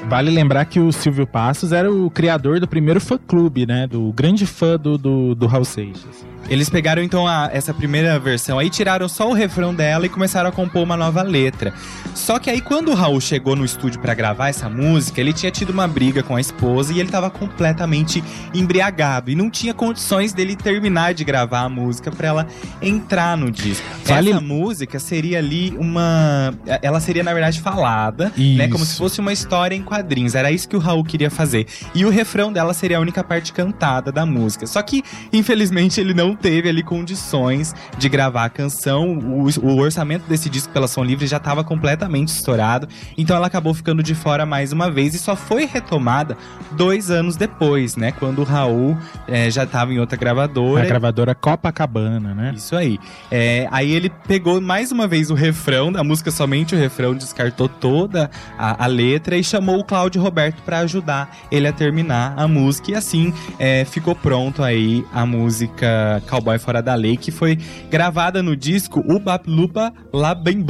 Vale lembrar que o Silvio Passos era o criador do primeiro fã-clube, né? Do grande fã do, do, do Raul Seixas. Eles pegaram então a- essa primeira versão aí, tiraram só o refrão dela e começaram a compor uma nova letra. Só que aí quando o Raul chegou no estúdio pra gravar essa música, ele tinha tido uma briga com a esposa e ele tava completamente embriagado e não tinha condições dele terminar de gravar a música pra ela entrar no disco. Vale- Essa música seria ali uma, ela seria na verdade falada, né, como se Isso. fosse uma história em quadrinhos. Era isso que o Raul queria fazer. E o refrão dela seria a única parte cantada da música. Só que, infelizmente, ele não teve ali condições de gravar a canção. O, o orçamento desse disco pela Som Livre já estava completamente estourado. Então ela acabou ficando de fora mais uma vez e só foi retomada dois anos depois, né? Quando o Raul eh, já estava em outra A gravadora. gravadora Copacabana, né? Isso aí. É, aí ele pegou mais uma vez o refrão da música, somente o refrão, descartou toda a, a letra e chamou o Cláudio Roberto pra ajudar ele a terminar a música. E assim é, ficou pronto aí a música Cowboy Fora da Lei, que foi gravada no disco Ubap Lupa La Bem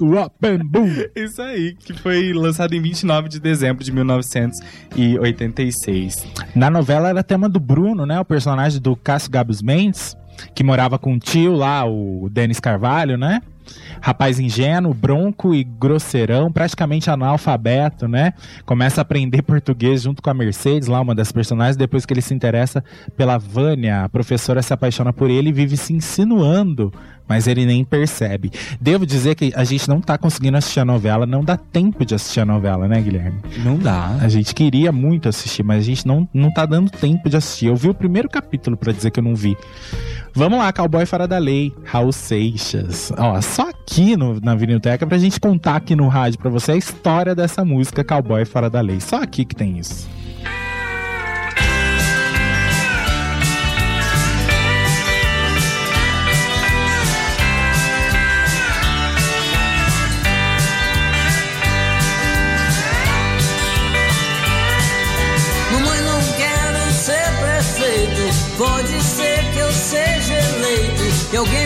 Wapambu. Isso aí, que foi lançado em 29 de dezembro de 1986. Na novela era tema do Bruno, né? O personagem do Cássio Gabos Mendes, que morava com o tio lá, o Denis Carvalho, né? Rapaz ingênuo, bronco e grosseirão, praticamente analfabeto, né? Começa a aprender português junto com a Mercedes, lá uma das personagens, depois que ele se interessa pela Vânia. A professora se apaixona por ele e vive se insinuando, mas ele nem percebe. Devo dizer que a gente não tá conseguindo assistir a novela, não dá tempo de assistir a novela, né, Guilherme? Não dá. A gente queria muito assistir, mas a gente não, não tá dando tempo de assistir. Eu vi o primeiro capítulo pra dizer que eu não vi. Vamos lá, Cowboy Fora da Lei, Raul Seixas. Ó, só aqui no, na Vinilteca pra gente contar aqui no rádio pra você a história dessa música Cowboy Fora da Lei. Só aqui que tem isso. Pode ser que eu seja eleito. E alguém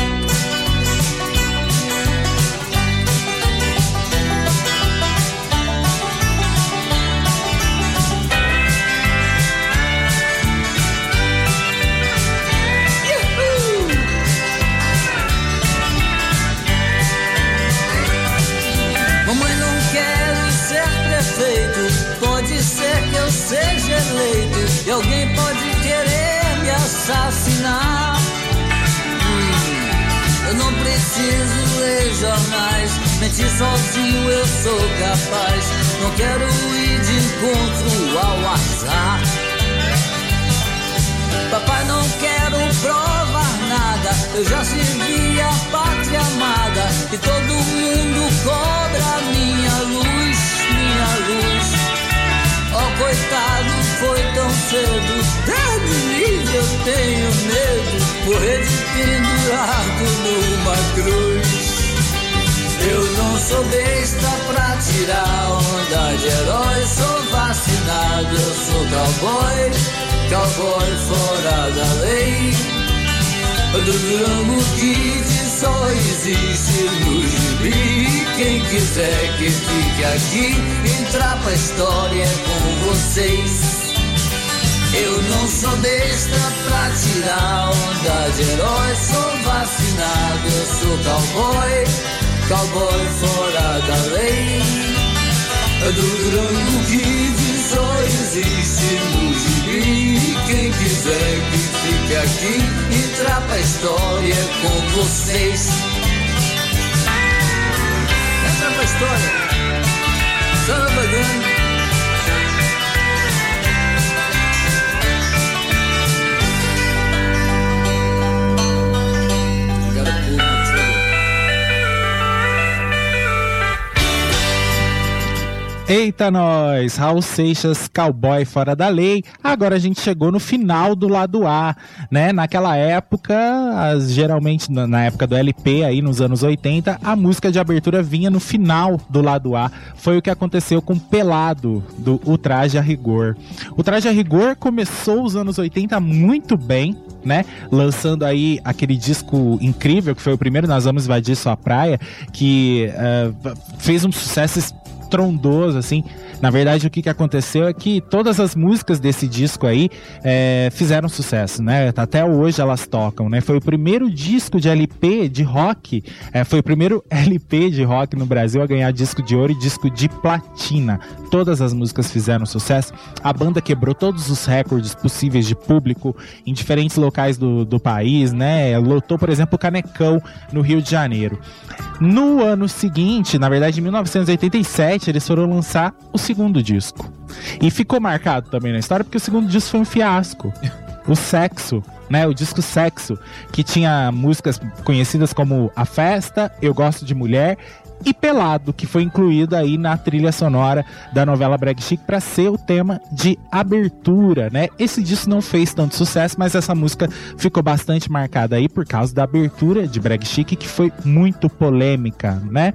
Alguém pode querer me assassinar. Hum, eu não preciso ler jornais. Mentir sozinho eu sou capaz. Não quero ir de encontro ao azar. Papai, não quero provar nada. Eu já servi a pátria amada. E todo mundo cobra minha luz, minha luz. Oh, coitado, foi tão cedo. Deus eu tenho medo. Morrer pendurado numa cruz. Eu não sou besta pra tirar onda de herói. Sou vacinado, eu sou cowboy. Cowboy fora da lei. Do Durango Kid só existe no gibi. Quem quiser que fique aqui, entrar pra história com vocês. Eu não sou besta pra tirar onda de herói. Sou vacinado, eu sou cowboy. Cowboy fora da lei. Do Durango Kid só existe no gibi. Quem quiser que fique aqui, entrar pra história com vocês. Entra pra história. Samba Gang. Eita nós, Raul Seixas, cowboy fora da lei. Agora a gente chegou no final do lado A, né? Naquela época, as- geralmente na, época do LP aí nos anos 80, a música de abertura vinha no final do lado A. Foi o que aconteceu com Pelado do O Traje a Rigor. O Traje a Rigor começou os anos 80 muito bem, né? Lançando aí aquele disco incrível que foi o primeiro Nós Vamos Invadir Sua Praia, que eh, fez um sucesso estrondoso, assim. Na verdade, o que, que aconteceu é que todas as músicas desse disco aí é, fizeram sucesso, né? Até hoje elas tocam, né? Foi o primeiro disco de LP de rock, é, foi o primeiro LP de rock no Brasil a ganhar disco de ouro e disco de platina. Todas as músicas fizeram sucesso. A banda quebrou todos os recordes possíveis de público em diferentes locais do, do país, né? Lotou, por exemplo, o Canecão no Rio de Janeiro. No ano seguinte, na verdade em 1987, eles foram lançar o segundo disco. E ficou marcado também na história porque o segundo disco foi um fiasco. O Sexo, né? O disco Sexo, que tinha músicas conhecidas como A Festa, Eu Gosto de Mulher e Pelado, que foi incluído aí na trilha sonora da novela Brag Chic para ser o tema de abertura, né? Esse disco não fez tanto sucesso, mas essa música ficou bastante marcada aí por causa da abertura de Brag Chic, que foi muito polêmica, né?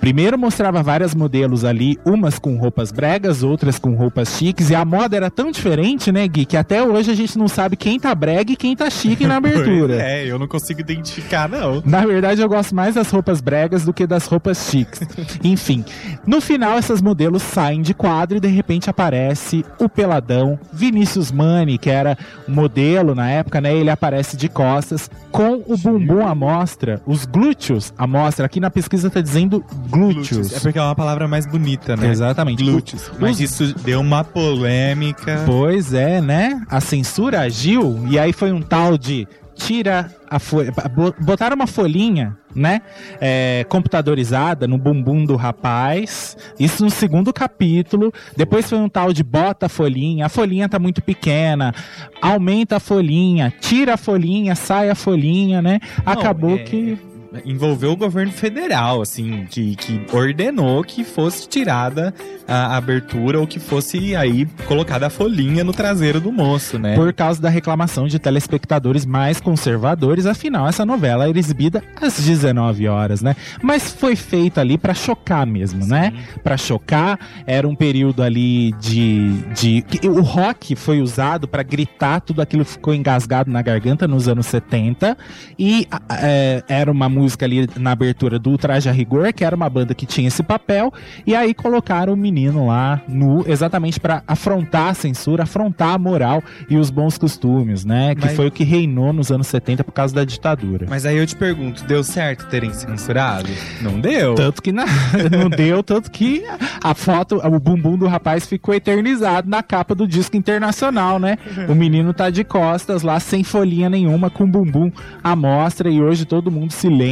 Primeiro mostrava várias modelos ali, umas com roupas bregas, outras com roupas chiques, e a moda era tão diferente, né, Gui, que até hoje a gente não sabe quem tá brega e quem tá chique na abertura. É, eu não consigo identificar, não. Na verdade, eu gosto mais das roupas bregas do que das roupas chiques. Enfim, no final, essas modelos saem de quadro e de repente aparece o peladão Vinícius Mani, que era modelo na época, né? Ele aparece de costas com o bumbum à mostra, os glúteos à mostra. Aqui na pesquisa tá dizendo glúteos. É porque é uma palavra mais bonita, né? Exatamente. Glúteos. Mas Os- isso deu uma polêmica. Pois é, né? A censura agiu e aí foi um tal de tira a folha. bo- Botaram uma folhinha, né? é, computadorizada no bumbum do rapaz. Isso no segundo capítulo. Depois foi um tal de bota a folhinha. A folhinha tá muito pequena. Aumenta a folhinha. Tira a folhinha, sai a folhinha, né? Não, Acabou é- que. Envolveu o governo federal, assim, que, que ordenou que fosse tirada a abertura ou que fosse aí colocada a folhinha no traseiro do moço, né? Por causa da reclamação de telespectadores mais conservadores, afinal, essa novela era exibida às 19 horas, né? Mas foi feita ali para chocar mesmo, né? Para chocar, era um período ali de, de o rock foi usado para gritar tudo aquilo ficou engasgado na garganta nos anos 70 e é, era uma música ali na abertura do Traje a Rigor, que era uma banda que tinha esse papel, e aí colocaram o menino lá nu exatamente para afrontar a censura, afrontar a moral e os bons costumes, né? Que Mas- foi o que reinou nos anos 70 por causa da ditadura. Mas aí eu te pergunto, deu certo terem censurado? Não deu. Tanto que na- não deu, tanto que a foto, o bumbum do rapaz ficou eternizado na capa do disco internacional, né? O menino tá de costas lá, sem folhinha nenhuma, com o bumbum à mostra, e hoje todo mundo se lembra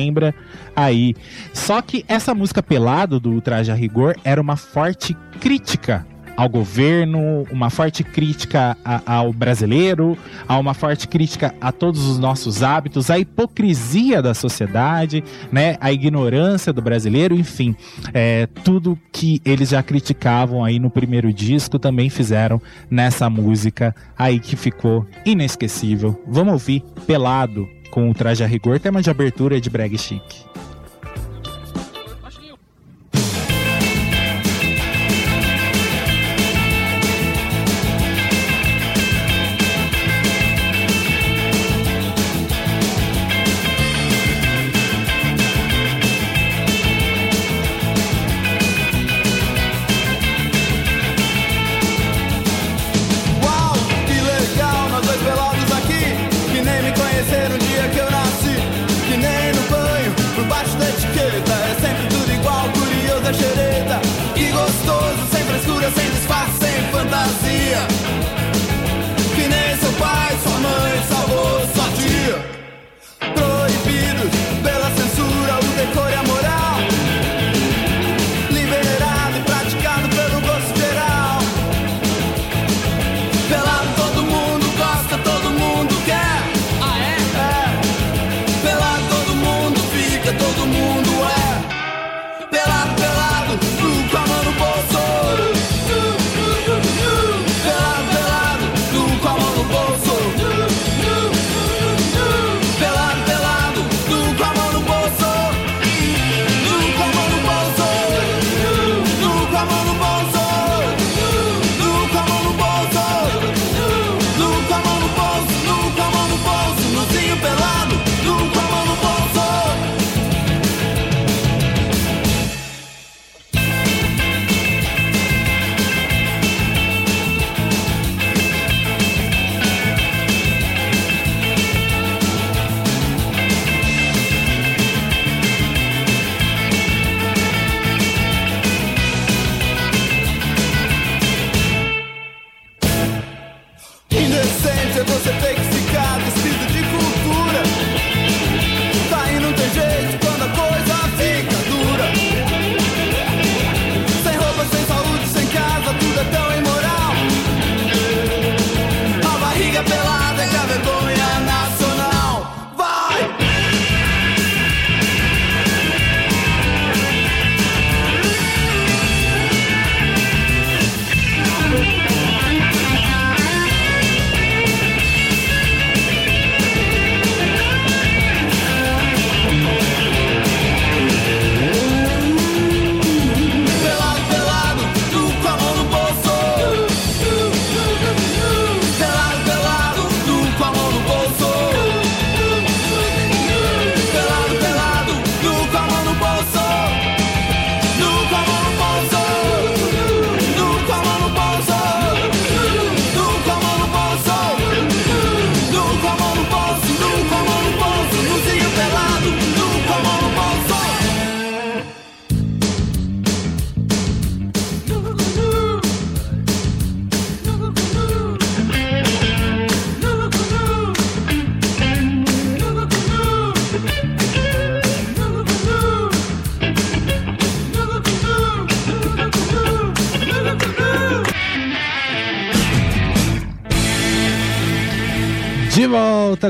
aí. Só que essa música pelado do Traje a Rigor era uma forte crítica ao governo, uma forte crítica a- ao brasileiro, há uma forte crítica a todos os nossos hábitos, à hipocrisia da sociedade, né, a ignorância do brasileiro, enfim, é, tudo que eles já criticavam aí no primeiro disco também fizeram nessa música aí que ficou inesquecível. Vamos ouvir Pelado com o Traje a Rigor, tema de abertura de Brag Chic.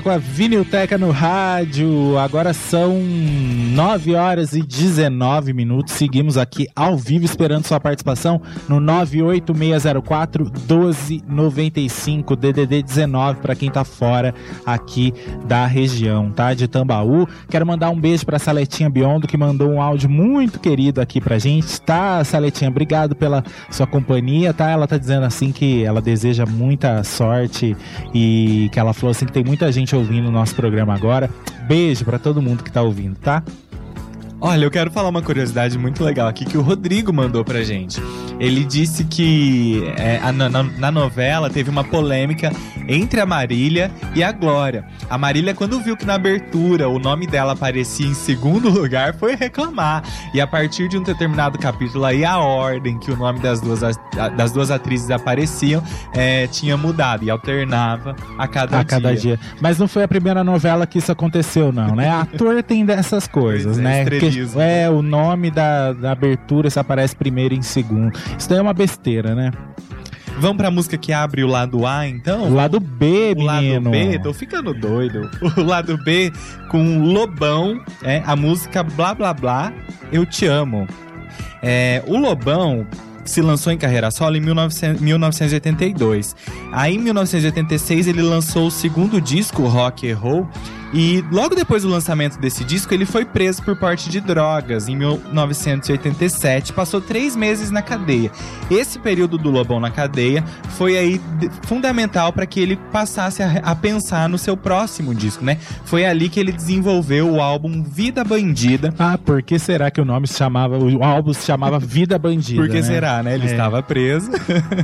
Com a Vinilteca no rádio. Agora são 9 horas e 19 minutos. Seguimos aqui ao vivo esperando sua participação no 98604 1295 DDD 19 para quem tá fora aqui da região, tá? De Tambaú. Quero mandar um beijo para Saletinha Biondo que mandou um áudio muito querido aqui pra gente, tá? Saletinha, obrigado pela sua companhia, tá? Ela tá dizendo assim que ela deseja muita sorte e que ela falou assim que tem muita gente ouvindo o nosso programa agora. Beijo pra todo mundo que tá ouvindo, tá? Olha, eu quero falar uma curiosidade muito legal aqui que o Rodrigo mandou pra gente. Ele disse que é, a- na, na- novela teve uma polêmica entre a Marília e a Glória. A Marília, quando viu que na abertura o nome dela aparecia em segundo lugar, foi reclamar. E a partir de um determinado capítulo aí, a ordem que o nome das duas, das duas atrizes apareciam é, tinha mudado e alternava a cada a cada dia. Mas não foi a primeira novela que isso aconteceu, não, né? Ator tem dessas coisas, Pois é, né? Que- é, o nome da, da abertura se aparece primeiro em segundo. Isso daí é uma besteira, né? Vamos pra música que abre o lado A, então? O lado B, O lado menino. B, tô ficando doido. O lado B com Lobão, é a música Blá Blá Blá, Eu Te Amo. É, o Lobão se lançou em carreira solo em 1900 1982. Aí em 1986 ele lançou o segundo disco, Rock and Roll, e logo depois do lançamento desse disco ele foi preso por porte de drogas em 1987. Passou três meses na cadeia. Esse período do Lobão na cadeia foi aí fundamental para que ele passasse a, a pensar no seu próximo disco, né? Foi ali que ele desenvolveu o álbum Vida Bandida. Ah, por que será que o nome se chamava, o álbum se chamava Vida Bandida? Por que né? será, né? Ele É. estava preso.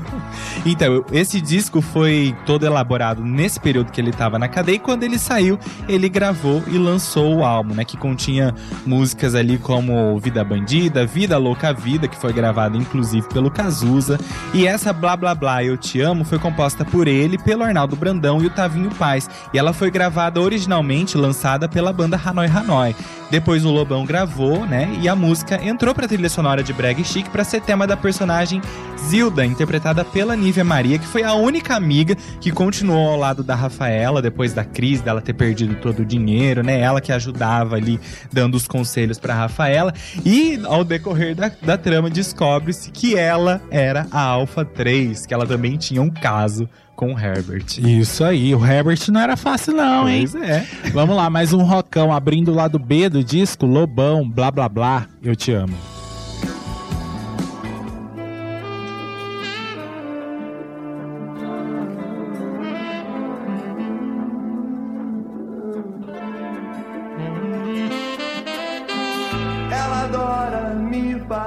então, esse disco foi todo elaborado nesse período que ele estava na cadeia e quando ele saiu, ele gravou e lançou o álbum, né? Que continha músicas ali como Vida Bandida, Vida Louca Vida, que foi gravada inclusive pelo Cazuza. E essa Blá Blá Blá Eu Te Amo foi composta por ele, pelo Arnaldo Brandão e o Tavinho Paz. E ela foi gravada originalmente, lançada pela banda Hanoi Hanoi. Depois o Lobão gravou, né? E a música entrou pra trilha sonora de Brega e Chic pra ser tema da personagem Zilda, interpretada pela Nívia Maria, que foi a única amiga que continuou ao lado da Rafaela depois da crise dela ter perdido todo o dinheiro, né? Ela que ajudava ali dando os conselhos pra Rafaela. E ao decorrer da, da trama descobre-se que ela era a Alpha 3, que ela também tinha um caso com o Herbert. Isso aí, o Herbert não era fácil não, hein? Pois é. Vamos lá, mais um rocão abrindo o lado B do disco, Lobão, blá blá blá, eu te amo.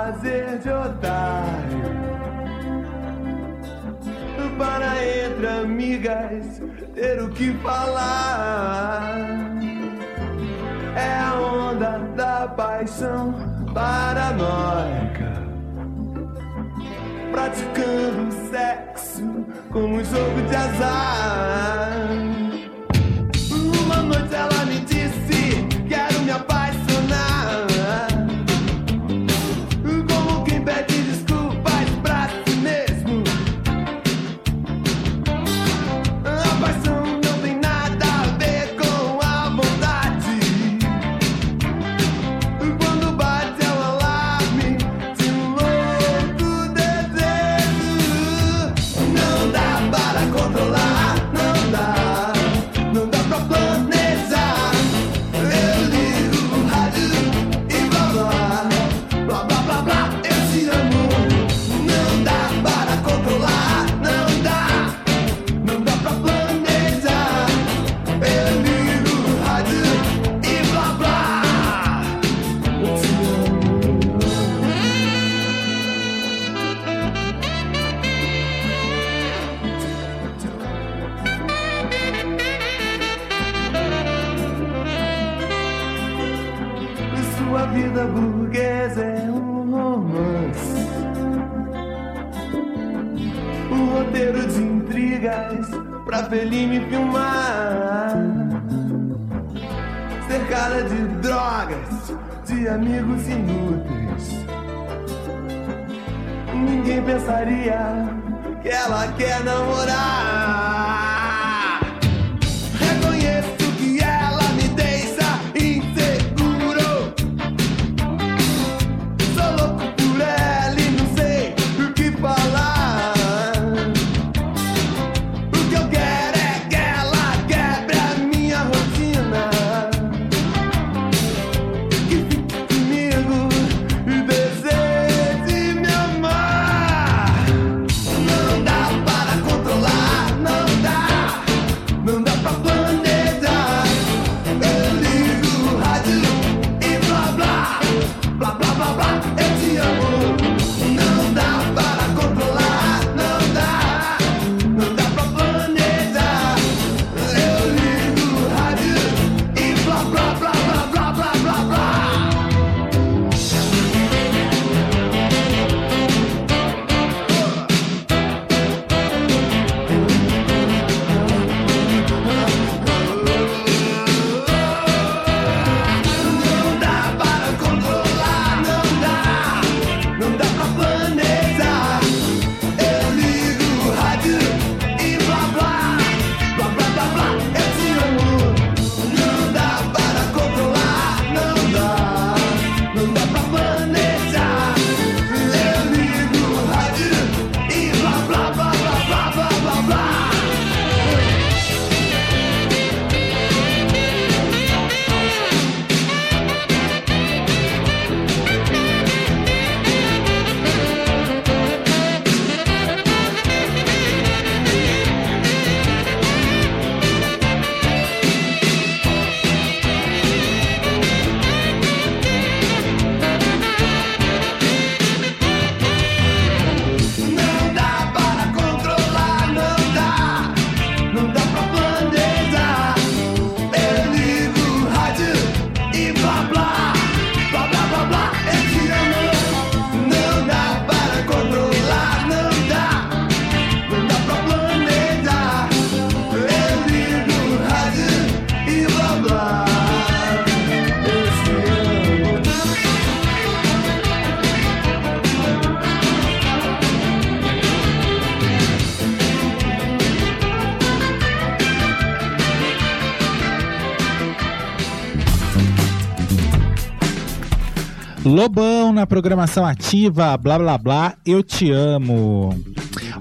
Fazer de otário. Para entre amigas ter o que falar. É a onda da paixão paranoica. Praticando sexo como um jogo de azar. Pra Feli me filmar. Cercada de drogas, de amigos inúteis. Ninguém pensaria que ela quer namorar. Lobão na programação ativa, blá blá blá, eu te amo.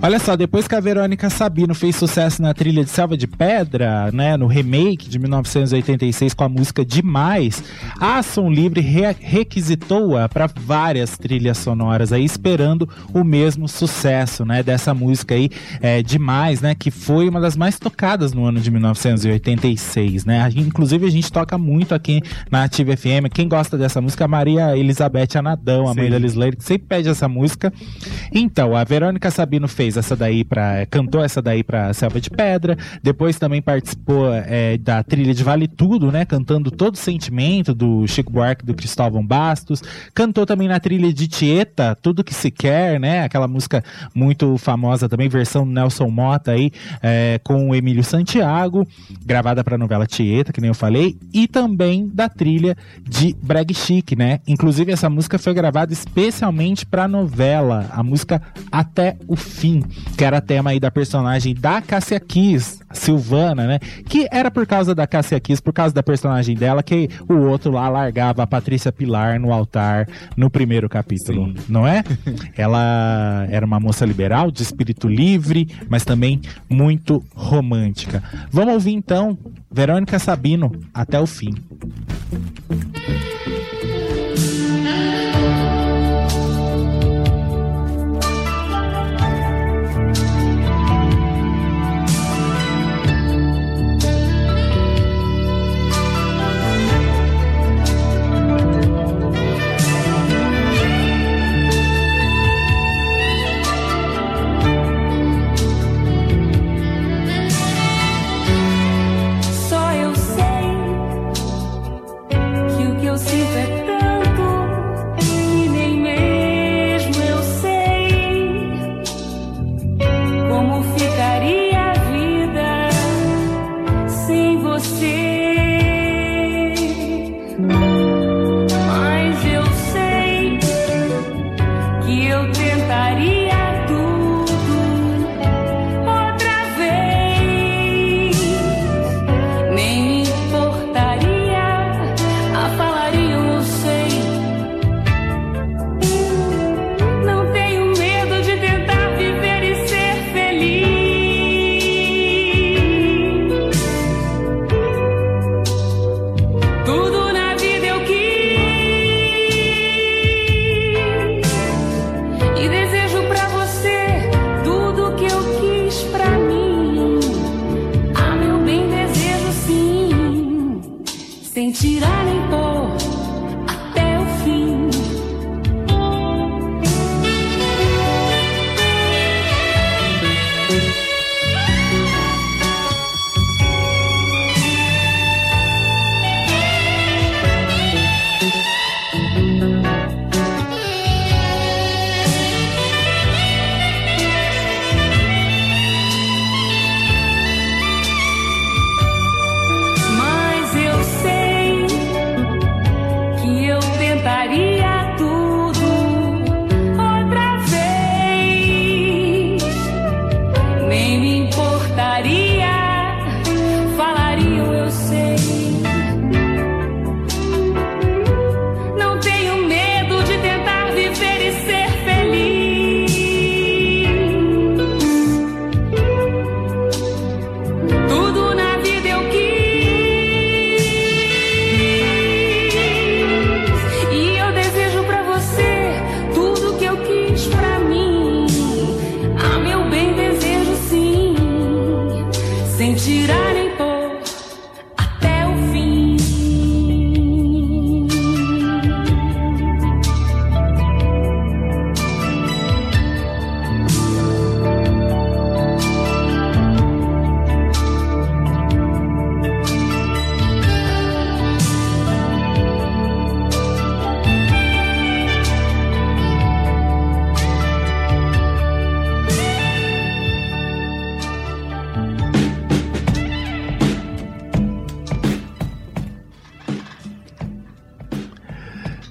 Olha só, depois que a Verônica Sabino fez sucesso na trilha de Selva de Pedra, né, no remake de 1986 com a música Demais, a Som Livre re requisitou-a para várias trilhas sonoras aí, esperando o mesmo sucesso, né, dessa música aí, é, Demais, né, que foi uma das mais tocadas no ano de 1986, né, inclusive a gente toca muito aqui na Ativa FM, quem gosta dessa música, é a Maria Elizabeth Anadão, a Sim. mãe da Liz que sempre pede essa música. Então, a Verônica Sabino fez essa daí para cantou essa daí pra Selva de Pedra, depois também participou é, da trilha de Vale Tudo, né, cantando todo o sentimento do Chico Buarque do Cristóvão Bastos, cantou também na trilha de Tieta, Tudo Que Se Quer, né, aquela música muito famosa também, versão do Nelson Mota aí, é, com o Emílio Santiago, gravada pra novela Tieta, que nem eu falei, e também da trilha de Brag Chic, né, inclusive essa música foi gravada especialmente pra novela, a música Até o Fim, que era tema aí da personagem da Cássia Kiss, Silvana, né? Que era por causa da Cássia Kiss, por causa da personagem dela, que o outro lá largava a Patrícia Pilar no altar no primeiro capítulo, não é? Ela era uma moça liberal, de espírito livre, mas também muito romântica. Vamos ouvir então Verônica Sabino até o fim. Só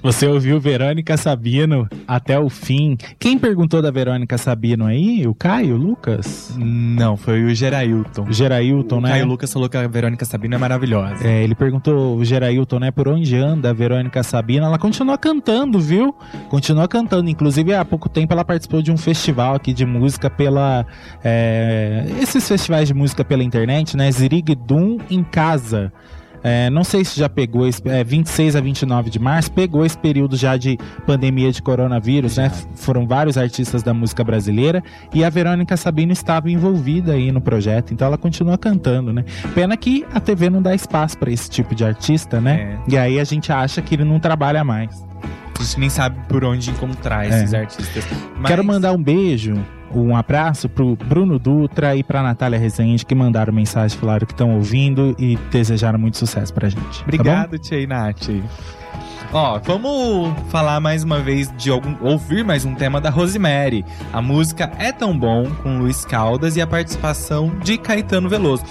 Você ouviu Verônica Sabino até o fim. Quem perguntou da Verônica Sabino aí? O Caio, o Lucas? Não, foi o Gerailton. O Gerailton, O né? Caio Lucas falou que a Verônica Sabino é maravilhosa. É, ele perguntou, o Gerailton, né, por onde anda a Verônica Sabino. Ela continua cantando, viu? Continua cantando. Inclusive, há pouco tempo ela participou de um festival aqui de música pela. é, esses festivais de música pela internet, né? Ziriguidum em Casa. É, não sei se já pegou esse, é, 26 a 29 de março, pegou esse período já de pandemia de coronavírus, né? F- Foram vários artistas da música brasileira e a Verônica Sabino estava envolvida aí no projeto, então ela continua cantando, né? Pena que a TV não dá espaço para esse tipo de artista, né? E aí a gente acha que ele não trabalha mais. A gente nem sabe por onde encontrar esses artistas. Mas- Quero mandar um beijo, um abraço pro Bruno Dutra e pra Natália Rezende que mandaram mensagem, falaram que estão ouvindo e desejaram muito sucesso pra gente. tá? Obrigado, e Nath. Ó, vamos falar mais uma vez de algum. ouvir mais um tema da Rosemary. A música É Tão Bom, com Luiz Caldas e a participação de Caetano Veloso.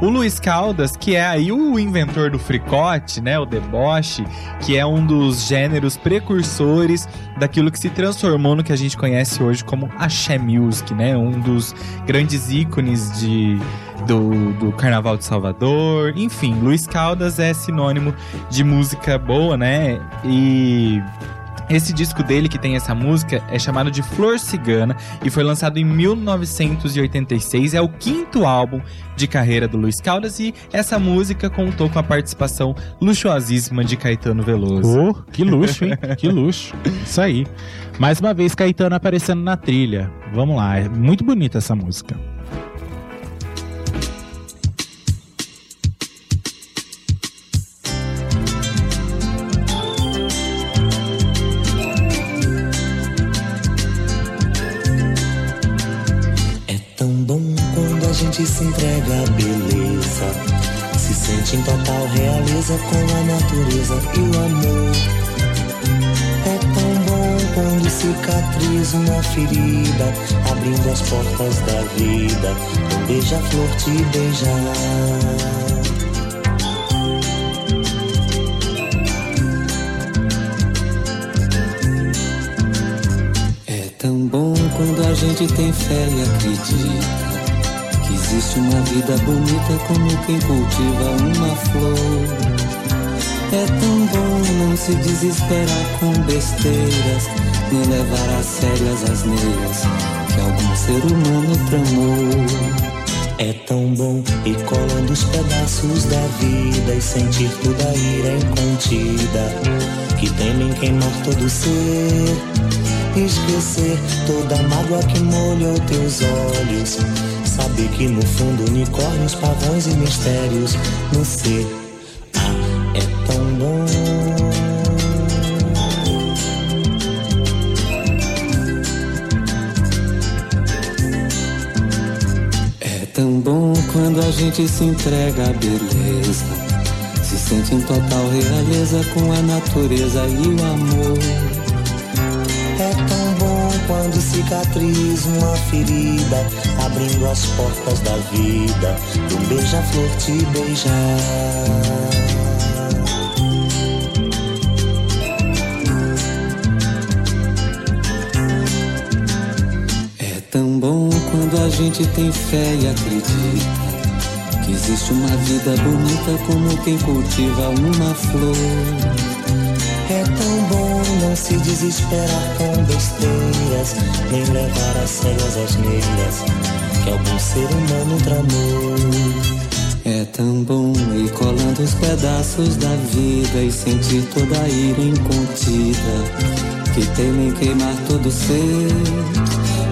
O Luiz Caldas, que é aí o inventor do fricote, né? O deboche, que é um dos gêneros precursores daquilo que se transformou no que a gente conhece hoje como axé music, né? Um dos grandes ícones de, do, do Carnaval de Salvador. Enfim, Luiz Caldas é sinônimo de música boa, né? E esse disco dele que tem essa música é chamado de Flor Cigana e foi lançado em 1986. É o quinto álbum de carreira do Luiz Caldas e essa música contou com a participação luxuosíssima de Caetano Veloso. Oh, que luxo, hein? que luxo. Isso aí. Mais uma vez, Caetano aparecendo na trilha. Vamos lá, é muito bonita essa música. Gente se entrega à beleza. Se sente em total realeza com a natureza e o amor. É tão bom quando cicatriza uma ferida, abrindo as portas da vida. Um beija-flor te beijar. É tão bom quando a gente tem fé e acredita existe uma vida bonita como quem cultiva uma flor. É tão bom não se desesperar com besteiras, nem levar a sério as asneiras que algum ser humano tramou. É tão bom ir colando os pedaços da vida e sentir toda a ira incontida que temem queimar todo ser. Esquecer toda a mágoa que molhou teus olhos. Saber que no fundo unicórnios, pavões e mistérios no ser. Ah, é tão bom. É tão bom quando a gente se entrega à beleza. Se sente em total realeza com a natureza e o amor. Quando cicatriza uma ferida, abrindo as portas da vida, e um beija-flor te beijar. É tão bom quando a gente tem fé e acredita que existe uma vida bonita como quem cultiva uma flor. É tão não se desesperar com besteiras, nem levar a sério as asneiras que algum ser humano tramou. É tão bom ir colando os pedaços da vida e sentir toda a ira incontida que temem queimar todo ser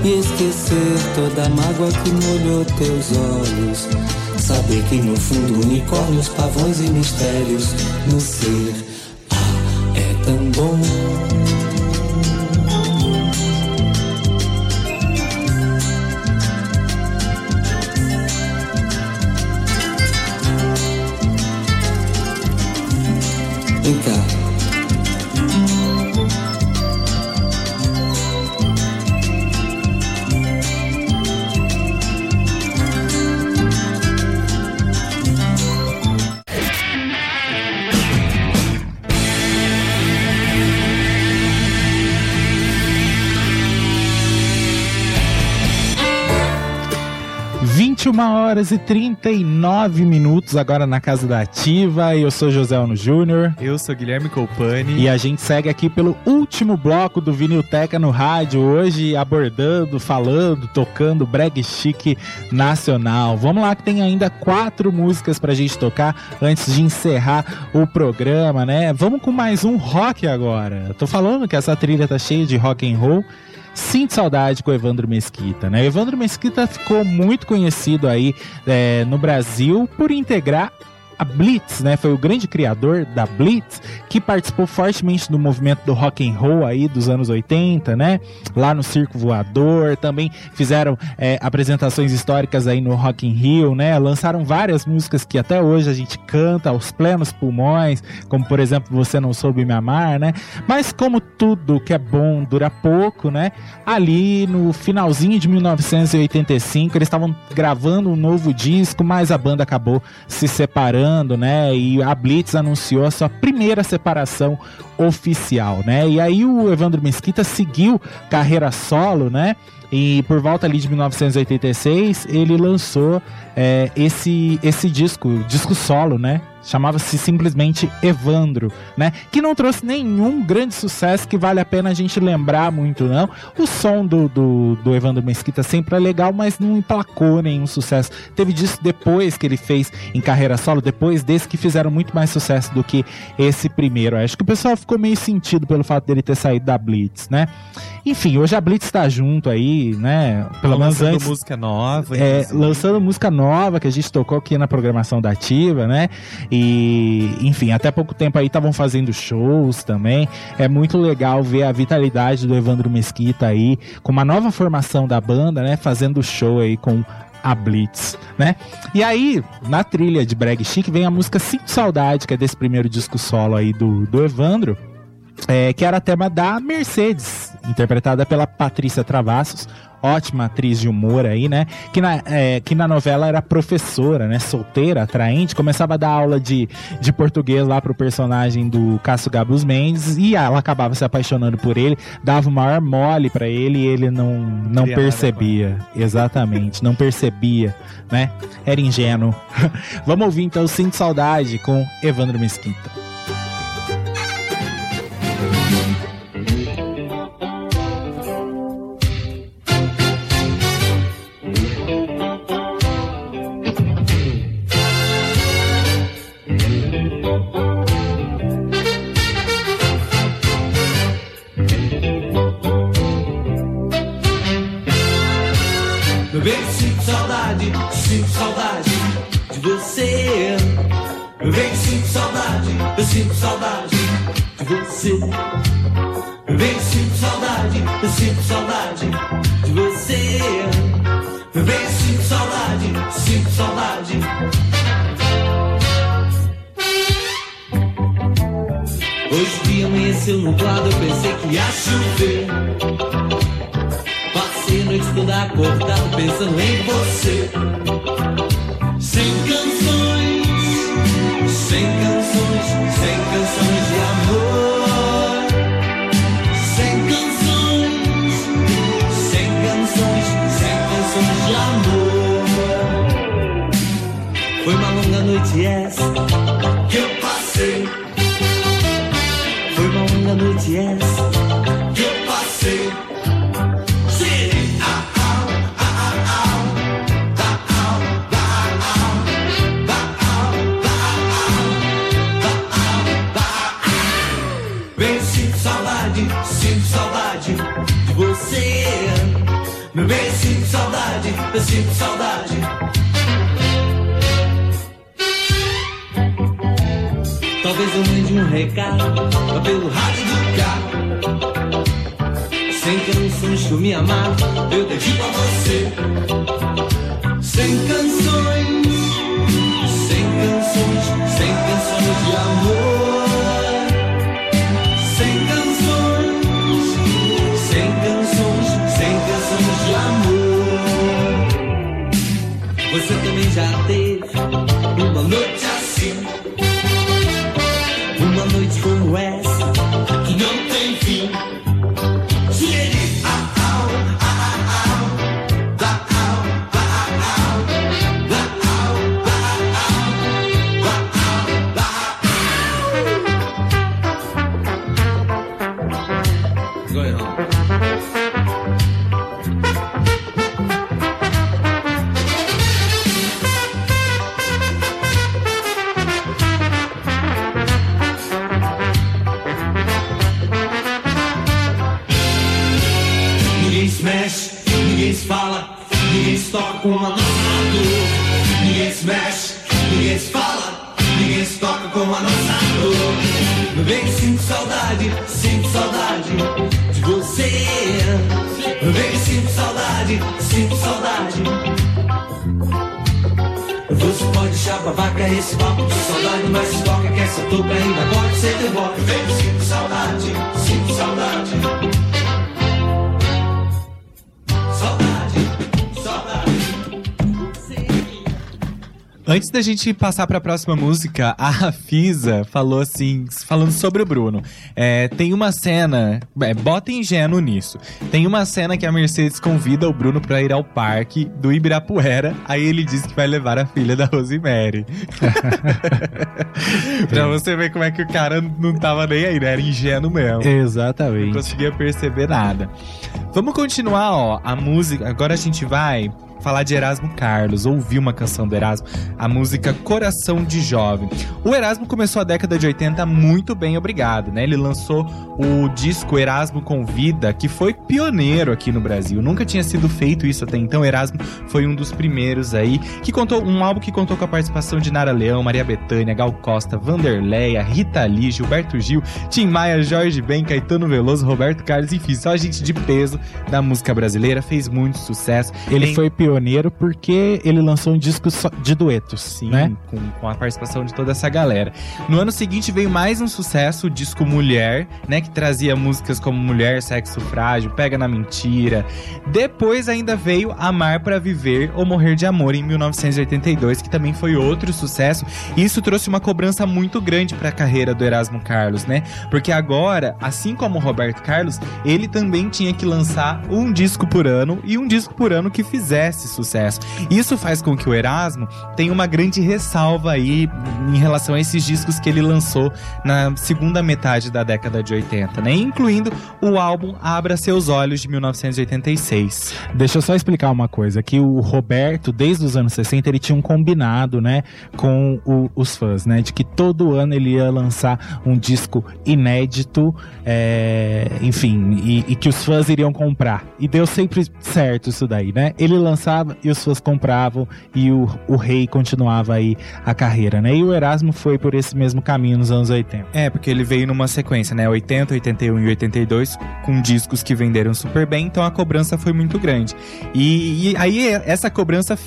e esquecer toda a mágoa que molhou teus olhos. Saber que no fundo unicórnios, pavões e mistérios no ser. Ah, é tão bom. Horas e 39 minutos agora na Casa da Ativa. Eu sou José Ono Júnior. Eu sou Guilherme Colpani. E a gente segue aqui pelo último bloco do Vinilteca no rádio, hoje abordando, falando, tocando brag chique nacional. Vamos lá que tem ainda quatro músicas pra gente tocar antes de encerrar o programa, né? Vamos com mais um rock agora. Tô falando que essa trilha tá cheia de rock and roll. Sinto saudade com o Evandro Mesquita, né? O Evandro Mesquita ficou muito conhecido aí é, no Brasil por integrar a Blitz, né? Foi o grande criador da Blitz, que participou fortemente do movimento do rock and roll aí dos anos 80, né? Lá no Circo Voador, também fizeram é, apresentações históricas aí no Rock in Rio, né? Lançaram várias músicas que até hoje a gente canta aos plenos pulmões, como por exemplo Você Não Soube Me Amar, né? Mas como tudo que é bom dura pouco, né? Ali no finalzinho de 1985 eles estavam gravando um novo disco, mas a banda acabou se separando né? E a Blitz anunciou a sua primeira separação oficial, né? E aí o Evandro Mesquita seguiu carreira solo, né? E por volta ali de 1986 ele lançou é, esse esse disco, disco solo, né? Chamava-se simplesmente Evandro, né? Que não trouxe nenhum grande sucesso que vale a pena a gente lembrar muito, não. O som do, do, do Evandro Mesquita sempre é legal, mas não emplacou nenhum sucesso. Teve disso depois que ele fez em carreira solo, depois desse que fizeram muito mais sucesso do que esse primeiro. Acho que o pessoal ficou meio sentido pelo fato dele ter saído da Blitz, né? Enfim, hoje a Blitz tá junto aí, né? Pelo menos lançando antes. música nova. É, inclusive. lançando música nova que a gente tocou aqui na programação da Ativa, né? E, enfim, até pouco tempo aí estavam fazendo shows também. É muito legal ver a vitalidade do Evandro Mesquita aí, com uma nova formação da banda, né? Fazendo show aí com a Blitz, né? E aí, na trilha de Brag Chic, vem a música Sinto Saudade, que é desse primeiro disco solo aí do, do Evandro. É, que era tema da Mercedes, interpretada pela Patrícia Travassos, ótima atriz de humor aí, né? Que na, é, que na novela era professora, né? Solteira, atraente, começava a dar aula de, de português lá pro personagem do Cássio Gabus Mendes e ela acabava se apaixonando por ele, dava o maior mole pra ele e ele não, não percebia. Exatamente, não percebia, né? Era ingênuo. Vamos ouvir então Sinto Saudade com Evandro Mesquita. De você. Bem, sinto saudade, eu sinto saudade de você. Bem, sinto saudade, eu sinto saudade de você. Bem, sinto saudade, sinto saudade. Hoje dia amanheceu nublado, eu pensei que ia chover. Passei a noite toda acordado pensando em você. Noite essa que eu passei. Foi uma longa noite essa que eu passei. Bem, sinto saudade, sinto saudade de você. Meu bem, sinto saudade, eu sinto saudade. Mande um recado pelo rádio do carro. Sem canções que me amava, eu dedico a você. Sem canções, da gente passar pra próxima música, a Rafisa falou assim, falando sobre o Bruno. É, tem uma cena, é, bota ingênuo nisso. Tem uma cena que a Mercedes convida o Bruno pra ir ao parque do Ibirapuera. Aí ele diz que vai levar a filha da Rosemary. pra você ver como é que o cara não tava nem aí, né? Era ingênuo mesmo. Não Exatamente. conseguia perceber nada. Vamos continuar, ó. A música. Agora a gente vai falar de Erasmo Carlos, ouvir uma canção do Erasmo, a música Coração de Jovem. O Erasmo começou a década de 80 muito bem, obrigado, né? Ele lançou o disco Erasmo Convida, que foi pioneiro aqui no Brasil. Nunca tinha sido feito isso até então. Erasmo foi um dos primeiros aí, que contou um álbum que contou com a participação de Nara Leão, Maria Bethânia, Gal Costa, Vanderleia, Rita Lee, Gilberto Gil, Tim Maia, Jorge Ben, Caetano Veloso, Roberto Carlos, enfim, só gente de peso da música brasileira, fez muito sucesso. Ele Em- foi pioneiro porque ele lançou um disco de duetos, Sim, né? com, com a participação de toda essa galera. No ano seguinte veio mais um sucesso, o disco Mulher, né? Que trazia músicas como Mulher, Sexo Frágil, Pega na Mentira. Depois ainda veio Amar para Viver ou Morrer de Amor em 1982, que também foi outro sucesso. E isso trouxe uma cobrança muito grande para a carreira do Erasmo Carlos, né? Porque agora, assim como o Roberto Carlos, ele também tinha que lançar um disco por ano e um disco por ano que fizesse sucesso. Isso faz com que o Erasmo tenha uma grande ressalva aí em relação a esses discos que ele lançou na segunda metade da década de 80, né? Incluindo o álbum Abra Seus Olhos de 1986. Deixa eu só explicar uma coisa, que o Roberto, desde os anos 60, ele tinha um combinado, né, com o- os fãs, né, de que todo ano ele ia lançar um disco inédito, é, enfim, e, e que os fãs iriam comprar. E deu sempre certo isso daí, né? Ele lançava e os fãs compravam e o, o rei continuava aí a carreira, né? E o Erasmo foi por esse mesmo caminho nos anos 80. É, porque ele veio numa sequência, né? 80, 81 e 82, com discos que venderam super bem, então a cobrança foi muito grande. E, e aí, essa cobrança.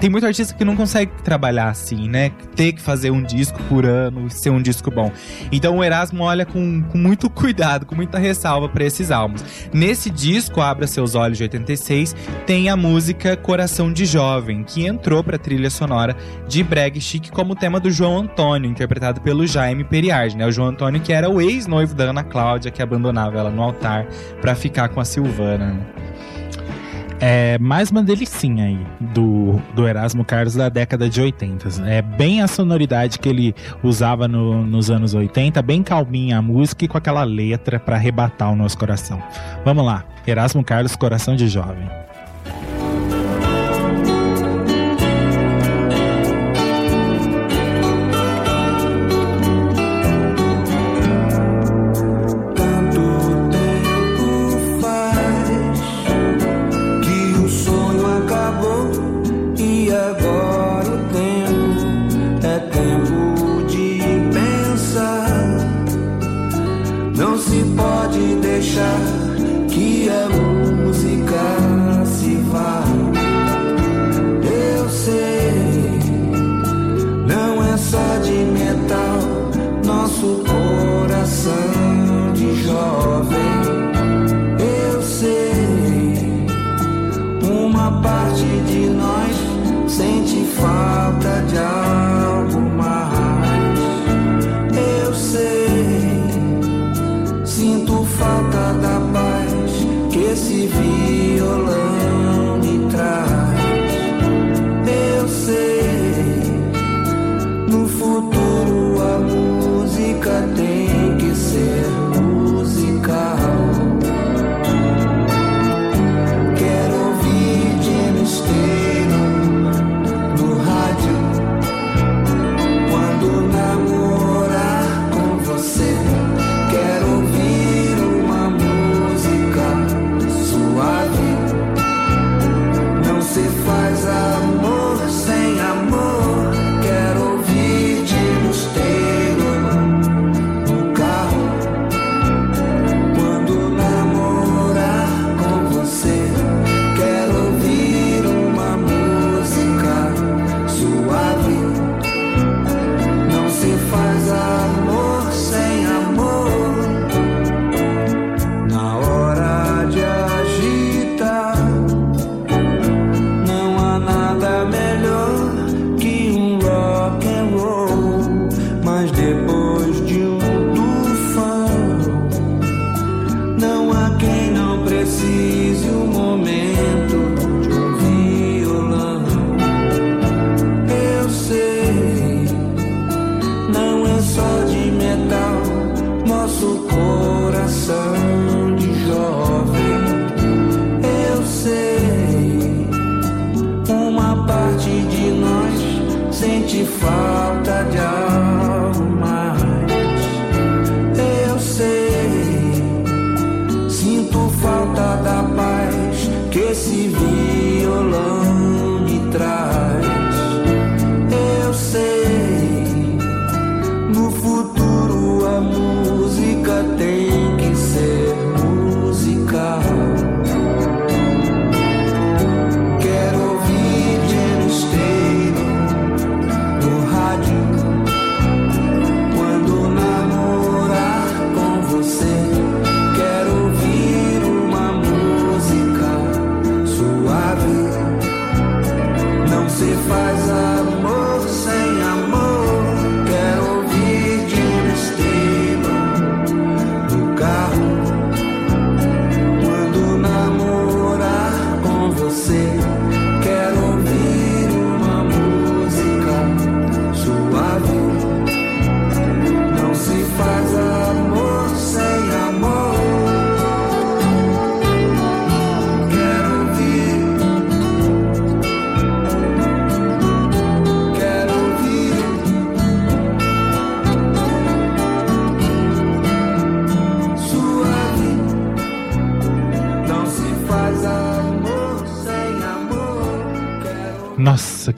Tem muito artista que não consegue trabalhar assim, né? Ter que fazer um disco por ano ser um disco bom. Então o Erasmo olha com, com muito cuidado, com muita ressalva para esses álbuns. Nesse disco, Abra Seus Olhos de 86, tem a música Coração de Jovem, que entrou pra trilha sonora de Breg Chic como tema do João Antônio, interpretado pelo Jaime Periardi, né? O João Antônio que era o ex-noivo da Ana Cláudia, que abandonava ela no altar pra ficar com a Silvana. né? É mais uma delicinha aí do, do Erasmo Carlos da década de 80. É bem a sonoridade que ele usava no- nos anos 80, bem calminha a música e com aquela letra pra arrebatar o nosso coração. Vamos lá, Erasmo Carlos, Coração de Jovem.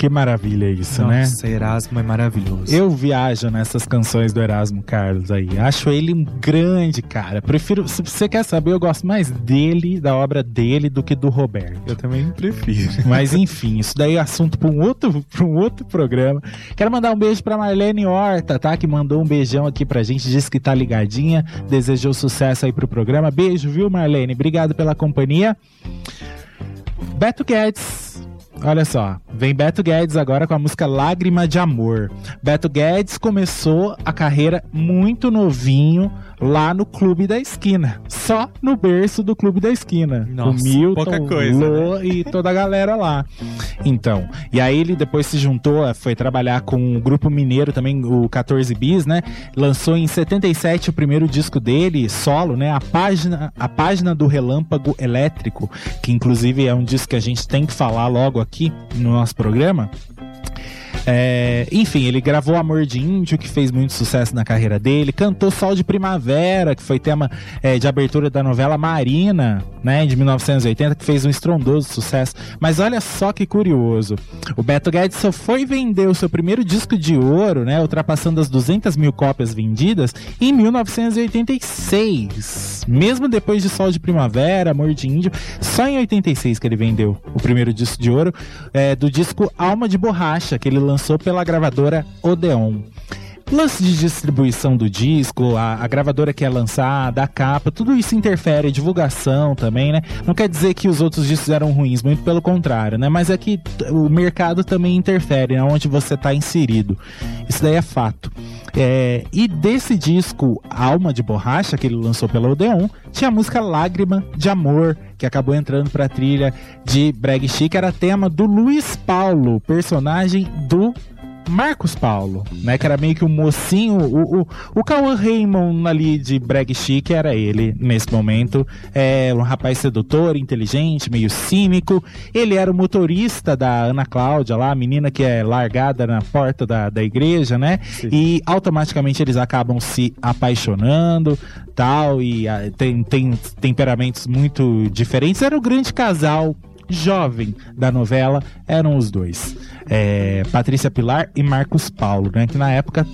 Que maravilha isso, né? Nossa, Erasmo é maravilhoso. Eu viajo nessas canções do Erasmo Carlos aí. Acho ele um grande cara. Prefiro. Se você quer saber, eu gosto mais dele, da obra dele, do que do Roberto. Eu também prefiro. Mas enfim, isso daí é assunto para um outro, pra um outro programa. Quero mandar um beijo pra Marlene Horta, tá? Que mandou um beijão aqui pra gente, disse que tá ligadinha, desejou sucesso aí pro programa. Beijo, viu, Marlene? Obrigado pela companhia. Beto Guedes. Olha só, vem Beto Guedes agora com a música Lágrima de Amor. Beto Guedes começou a carreira muito novinho lá no Clube da Esquina. Só no berço do Clube da Esquina. Nossa, o Milton, coisa, Lô e toda a galera lá. Então, e aí ele depois se juntou, eh, foi trabalhar com o grupo mineiro também, o 14 Bis, né? Lançou em 77 o primeiro disco dele, solo, né? A página, a página do Relâmpago Elétrico, que inclusive é um disco que a gente tem que falar logo aqui no nosso programa. É, enfim, ele gravou Amor de Índio, que fez muito sucesso na carreira dele. Cantou Sol de Primavera, que foi tema é, de abertura da novela Marina, né, de 1980, que fez um estrondoso sucesso. Mas olha só que curioso. O Beto Guedes só foi vender o seu primeiro disco de ouro, né, ultrapassando as 200 mil cópias vendidas, em 1986. Mesmo depois de Sol de Primavera, Amor de Índio, só em 86 que ele vendeu o primeiro disco de ouro, é, do disco Alma de Borracha, que ele lançou pela gravadora Odeon. Lance de distribuição do disco, a, a gravadora que é lançada, a capa, tudo isso interfere, divulgação também, né? Não quer dizer que os outros discos eram ruins, muito pelo contrário, né? Mas é que o mercado também interfere, né? Onde você está inserido. Isso daí é fato. É, e desse disco Alma de Borracha, que ele lançou pela Odeon, tinha a música Lágrima de Amor, que acabou entrando pra trilha de Brag Chic, era tema do Luiz Paulo, personagem do Marcos Paulo, né? Que era meio que o mocinho, o, o, o Cauã Raymond ali de Brag Chic era ele nesse momento. É um rapaz sedutor, inteligente, meio cínico. Ele era o motorista da Ana Cláudia lá, a menina que é largada na porta da, da igreja, né? E automaticamente eles acabam se apaixonando, tal, e ah, tem, tem temperamentos muito diferentes. Era o grande casal jovem da novela eram os dois. É, Patrícia Pilar e Marcos Paulo, né? Que na época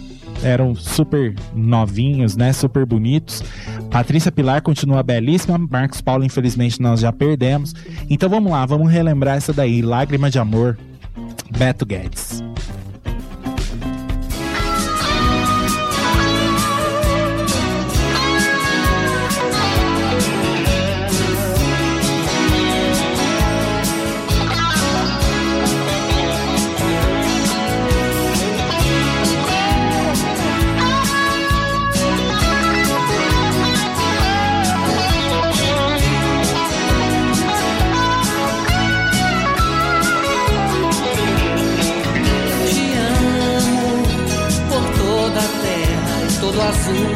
eram super novinhos, né? Super bonitos. Patrícia Pilar continua belíssima. Marcos Paulo, infelizmente, nós já perdemos. Então vamos lá, vamos relembrar essa daí. Lágrima de Amor, Beto Guedes. Azul.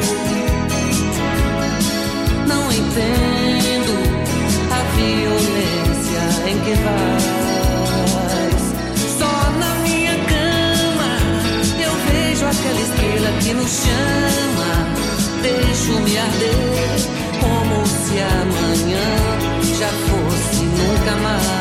Não entendo a violência em que vais. Só na minha cama eu vejo aquela estrela que nos chama. Deixo-me arder como se amanhã já fosse nunca mais.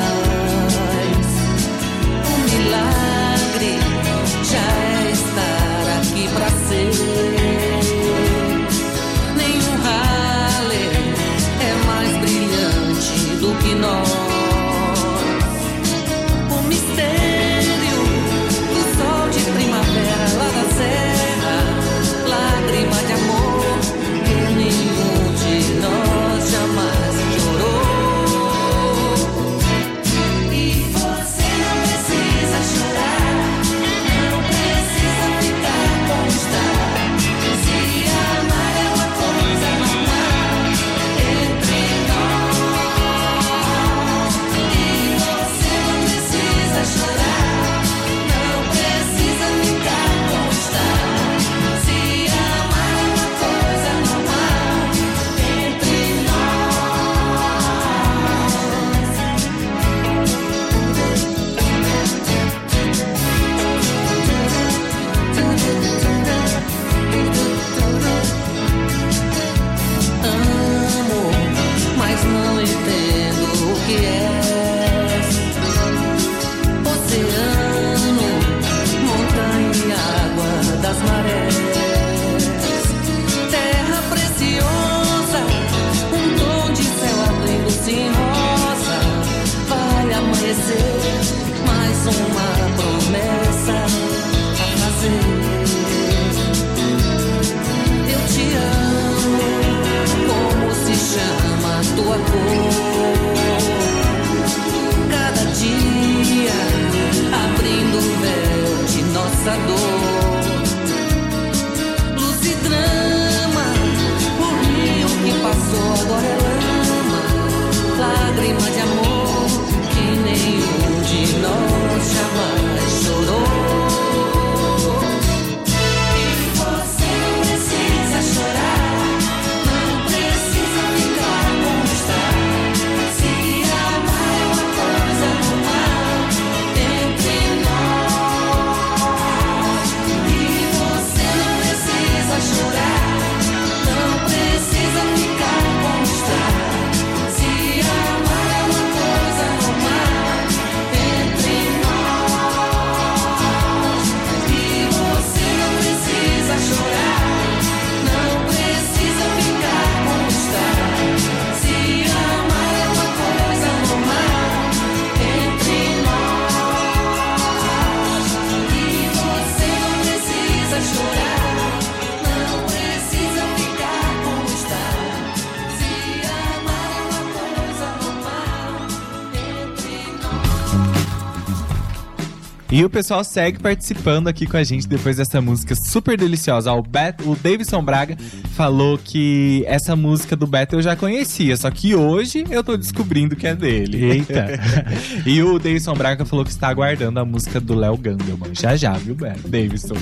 E o pessoal segue participando aqui com a gente depois dessa música super deliciosa. O, Bet, o Davidson Braga falou que essa música do Beto eu já conhecia, só que hoje eu tô descobrindo que é dele. Eita. e o Davidson Braga falou que está aguardando a música do Léo Gandelman. Já já, viu, Beto? Davidson.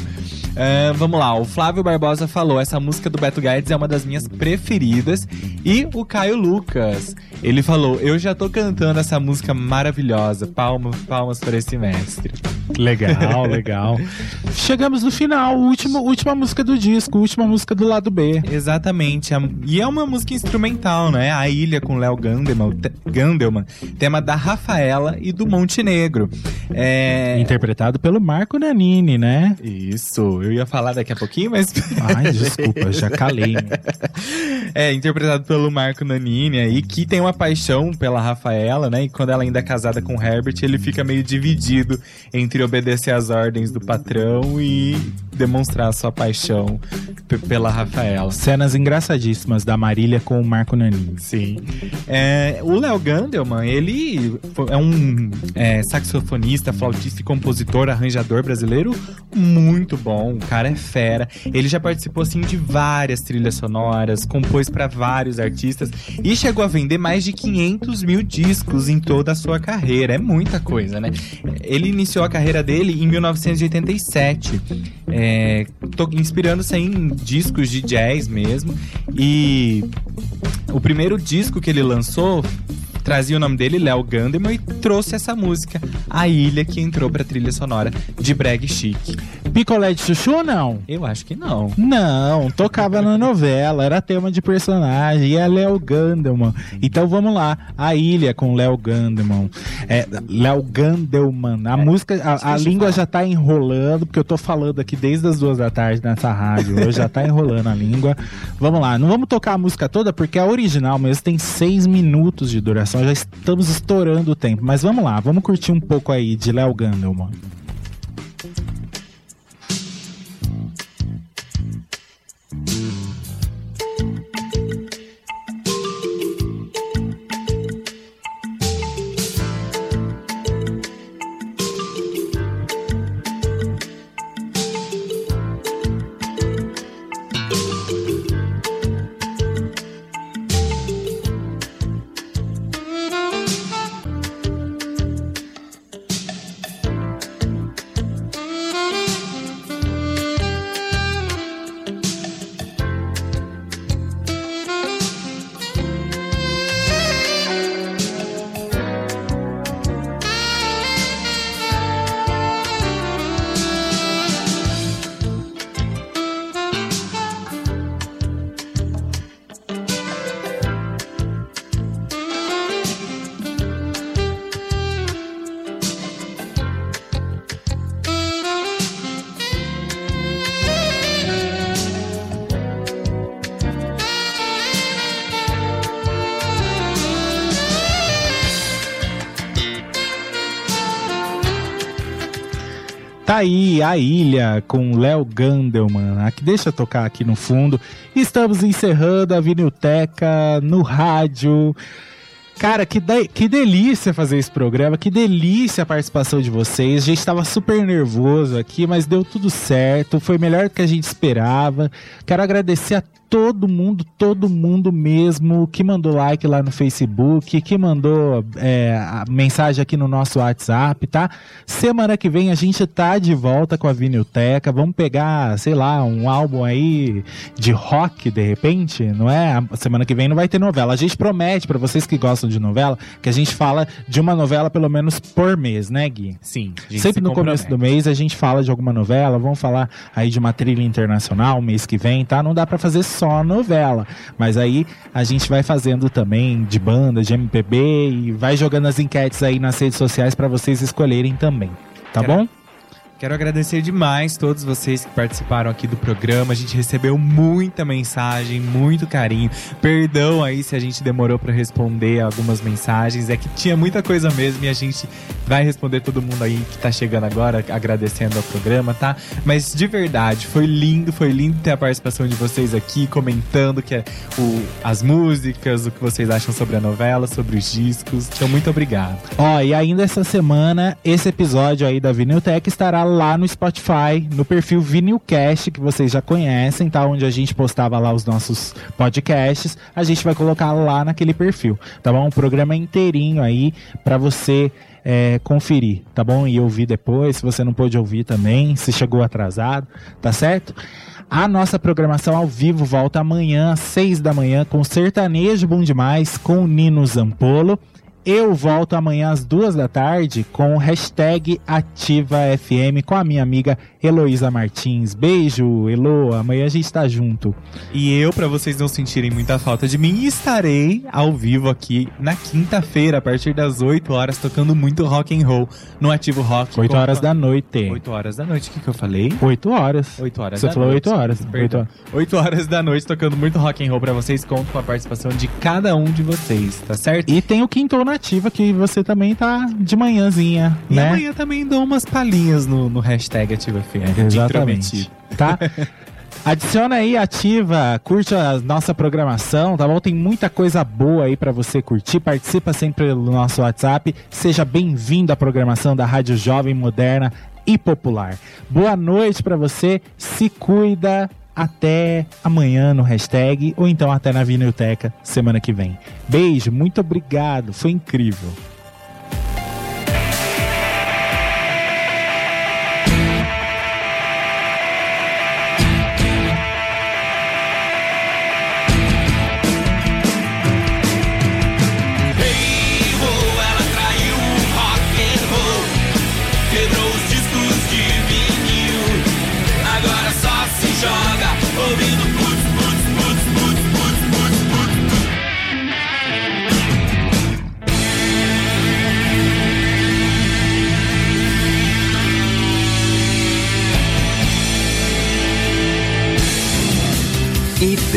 Ah, vamos lá, o Flávio Barbosa falou: essa música do Beto Guedes é uma das minhas preferidas. E o Caio Lucas, ele falou: eu já tô cantando essa música maravilhosa. Palmas, palmas para esse mestre. Legal, legal. Chegamos no final, último, última música do disco, última música do lado B. Exatamente. E é uma música instrumental, né? A Ilha com Léo Gandelman, te- Gandelman, tema da Rafaela e do Montenegro. É... Interpretado pelo Marco Nanini, né? Isso, eu ia falar daqui a pouquinho, mas. Ai, desculpa, já calei. É, interpretado pelo Marco Nanini aí, que tem uma paixão pela Rafaela, né? E quando ela ainda é casada com o Herbert, ele fica meio dividido entre obedecer às ordens do patrão e demonstrar sua paixão pela Rafaela. Cenas engraçadíssimas da Marília com o Marco Nanini. Sim. É, o Léo Gandelman, ele é um é, saxofonista, flautista e compositor, arranjador brasileiro muito bom. O cara é fera. Ele já participou assim de várias trilhas sonoras, compôs para vários artistas e chegou a vender mais de 500 mil discos em toda a sua carreira. É muita coisa, né? Ele iniciou a carreira dele em 1987, é, to- inspirando-se em discos de jazz mesmo. E o primeiro disco que ele lançou trazia o nome dele, Léo Gandeman, e trouxe essa música, A Ilha, que entrou pra trilha sonora de Brag Chic. Picolé de chuchu ou não? Eu acho que não. Não, tocava na novela, era tema de personagem, e é Léo Gandelman. Então vamos lá, A Ilha com Léo Gandelman. É, Léo Gandelman. A música, a, a eu língua já tá enrolando, porque eu tô falando aqui desde as duas da tarde nessa rádio, hoje já tá enrolando a língua. Vamos lá, não vamos tocar a música toda, porque a original mesmo tem seis minutos de duração, já estamos estourando o tempo. Mas vamos lá, vamos curtir um pouco aí de Léo Gandelman. A ilha com Léo Gandelman. Aqui, deixa eu tocar aqui no fundo. Estamos encerrando a Vinilteca no rádio. Cara, que, de- que delícia fazer esse programa, que delícia a participação de vocês. A gente estava super nervoso aqui, mas deu tudo certo. Foi melhor do que a gente esperava. Quero agradecer a todo mundo, todo mundo mesmo que mandou like lá no Facebook, que mandou é, mensagem aqui no nosso WhatsApp, tá? Semana que vem a gente tá de volta com a Vinilteca. Vamos pegar, sei lá, um álbum aí de rock de repente, não é? Semana que vem não vai ter novela. A gente promete pra vocês que gostam de novela que a gente fala de uma novela pelo menos por mês, né, Gui? Sim. Sempre se no começo do mês a gente fala de alguma novela, vamos falar aí de uma trilha internacional mês que vem, tá? Não dá pra fazer só novela, mas aí a gente vai fazendo também de banda, de MPB e vai jogando as enquetes aí nas redes sociais pra vocês escolherem também, tá Quero- bom? Quero agradecer demais todos vocês que participaram aqui do programa. A gente recebeu muita mensagem, muito carinho. Perdão aí se a gente demorou para responder algumas mensagens. É que tinha muita coisa mesmo e a gente vai responder todo mundo aí que tá chegando agora, agradecendo ao programa, tá? Mas de verdade, foi lindo, foi lindo ter a participação de vocês aqui, comentando que é o, as músicas, o que vocês acham sobre a novela, sobre os discos. Então, muito obrigado. Ó, e ainda essa semana, esse episódio aí da Viniltech estará lá no Spotify, no perfil Vinilcast, que vocês já conhecem, tá? Onde a gente postava lá os nossos podcasts. A gente vai colocar lá naquele perfil, tá bom? O programa inteirinho aí para você é, conferir, tá bom? E ouvir depois, se você não pôde ouvir também, se chegou atrasado, tá certo? A nossa programação ao vivo volta amanhã às 6 da manhã com Sertanejo Bom Demais com Nino Zampolo. Eu volto amanhã às duas da tarde com o hashtag AtivaFM com a minha amiga Heloísa Martins. Beijo, Elo. Amanhã a gente tá junto. E eu, para vocês não sentirem muita falta de mim, estarei ao vivo aqui na quinta-feira, a partir das 8 horas, tocando muito rock and roll no Ativo Rock. 8 horas da noite. 8 horas da noite, o que, que eu falei? 8 horas. 8 horas Você da falou noite. 8 horas. Perdão. 8 8 horas da noite, tocando muito rock and roll pra vocês. Conto com a participação de cada um de vocês, tá certo? E tem o Quintou Nativa, que você também tá de manhãzinha, E né? amanhã também dou umas palhinhas no, no hashtag AtivaFM. de Exatamente. Tá? Adiciona aí, ativa, curte a nossa programação, tá bom? Tem muita coisa boa aí pra você curtir. Participa sempre pelo nosso WhatsApp. Seja bem-vindo à programação da Rádio Jovem Moderna e Popular. Boa noite pra você. Se cuida. Até amanhã no hashtag ou então até na Vinilteca semana que vem. Beijo, muito obrigado. Foi incrível.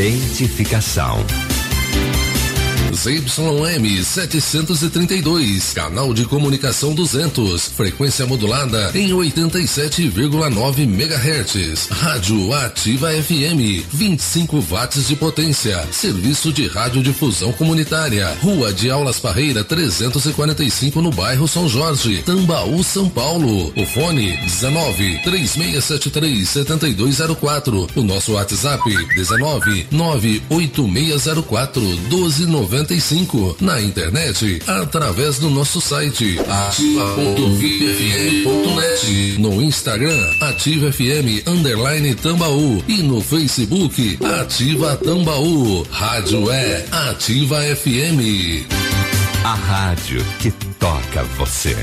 Identificação. ZYM 732, canal de comunicação 200, frequência modulada em 87,9 MHz. Rádio Ativa FM, 25 watts de potência. Serviço de radiodifusão comunitária. Rua de Aulas Parreira 345 no bairro São Jorge, Tambaú, São Paulo. O fone 19 3673 7204. O nosso WhatsApp 19 98604 1295. Na internet, através do nosso site ativa.vipfm.net. No Instagram, Ativa FM Underline Tambaú. E no Facebook, Ativa Tambaú. Rádio é Ativa FM. A rádio que toca você.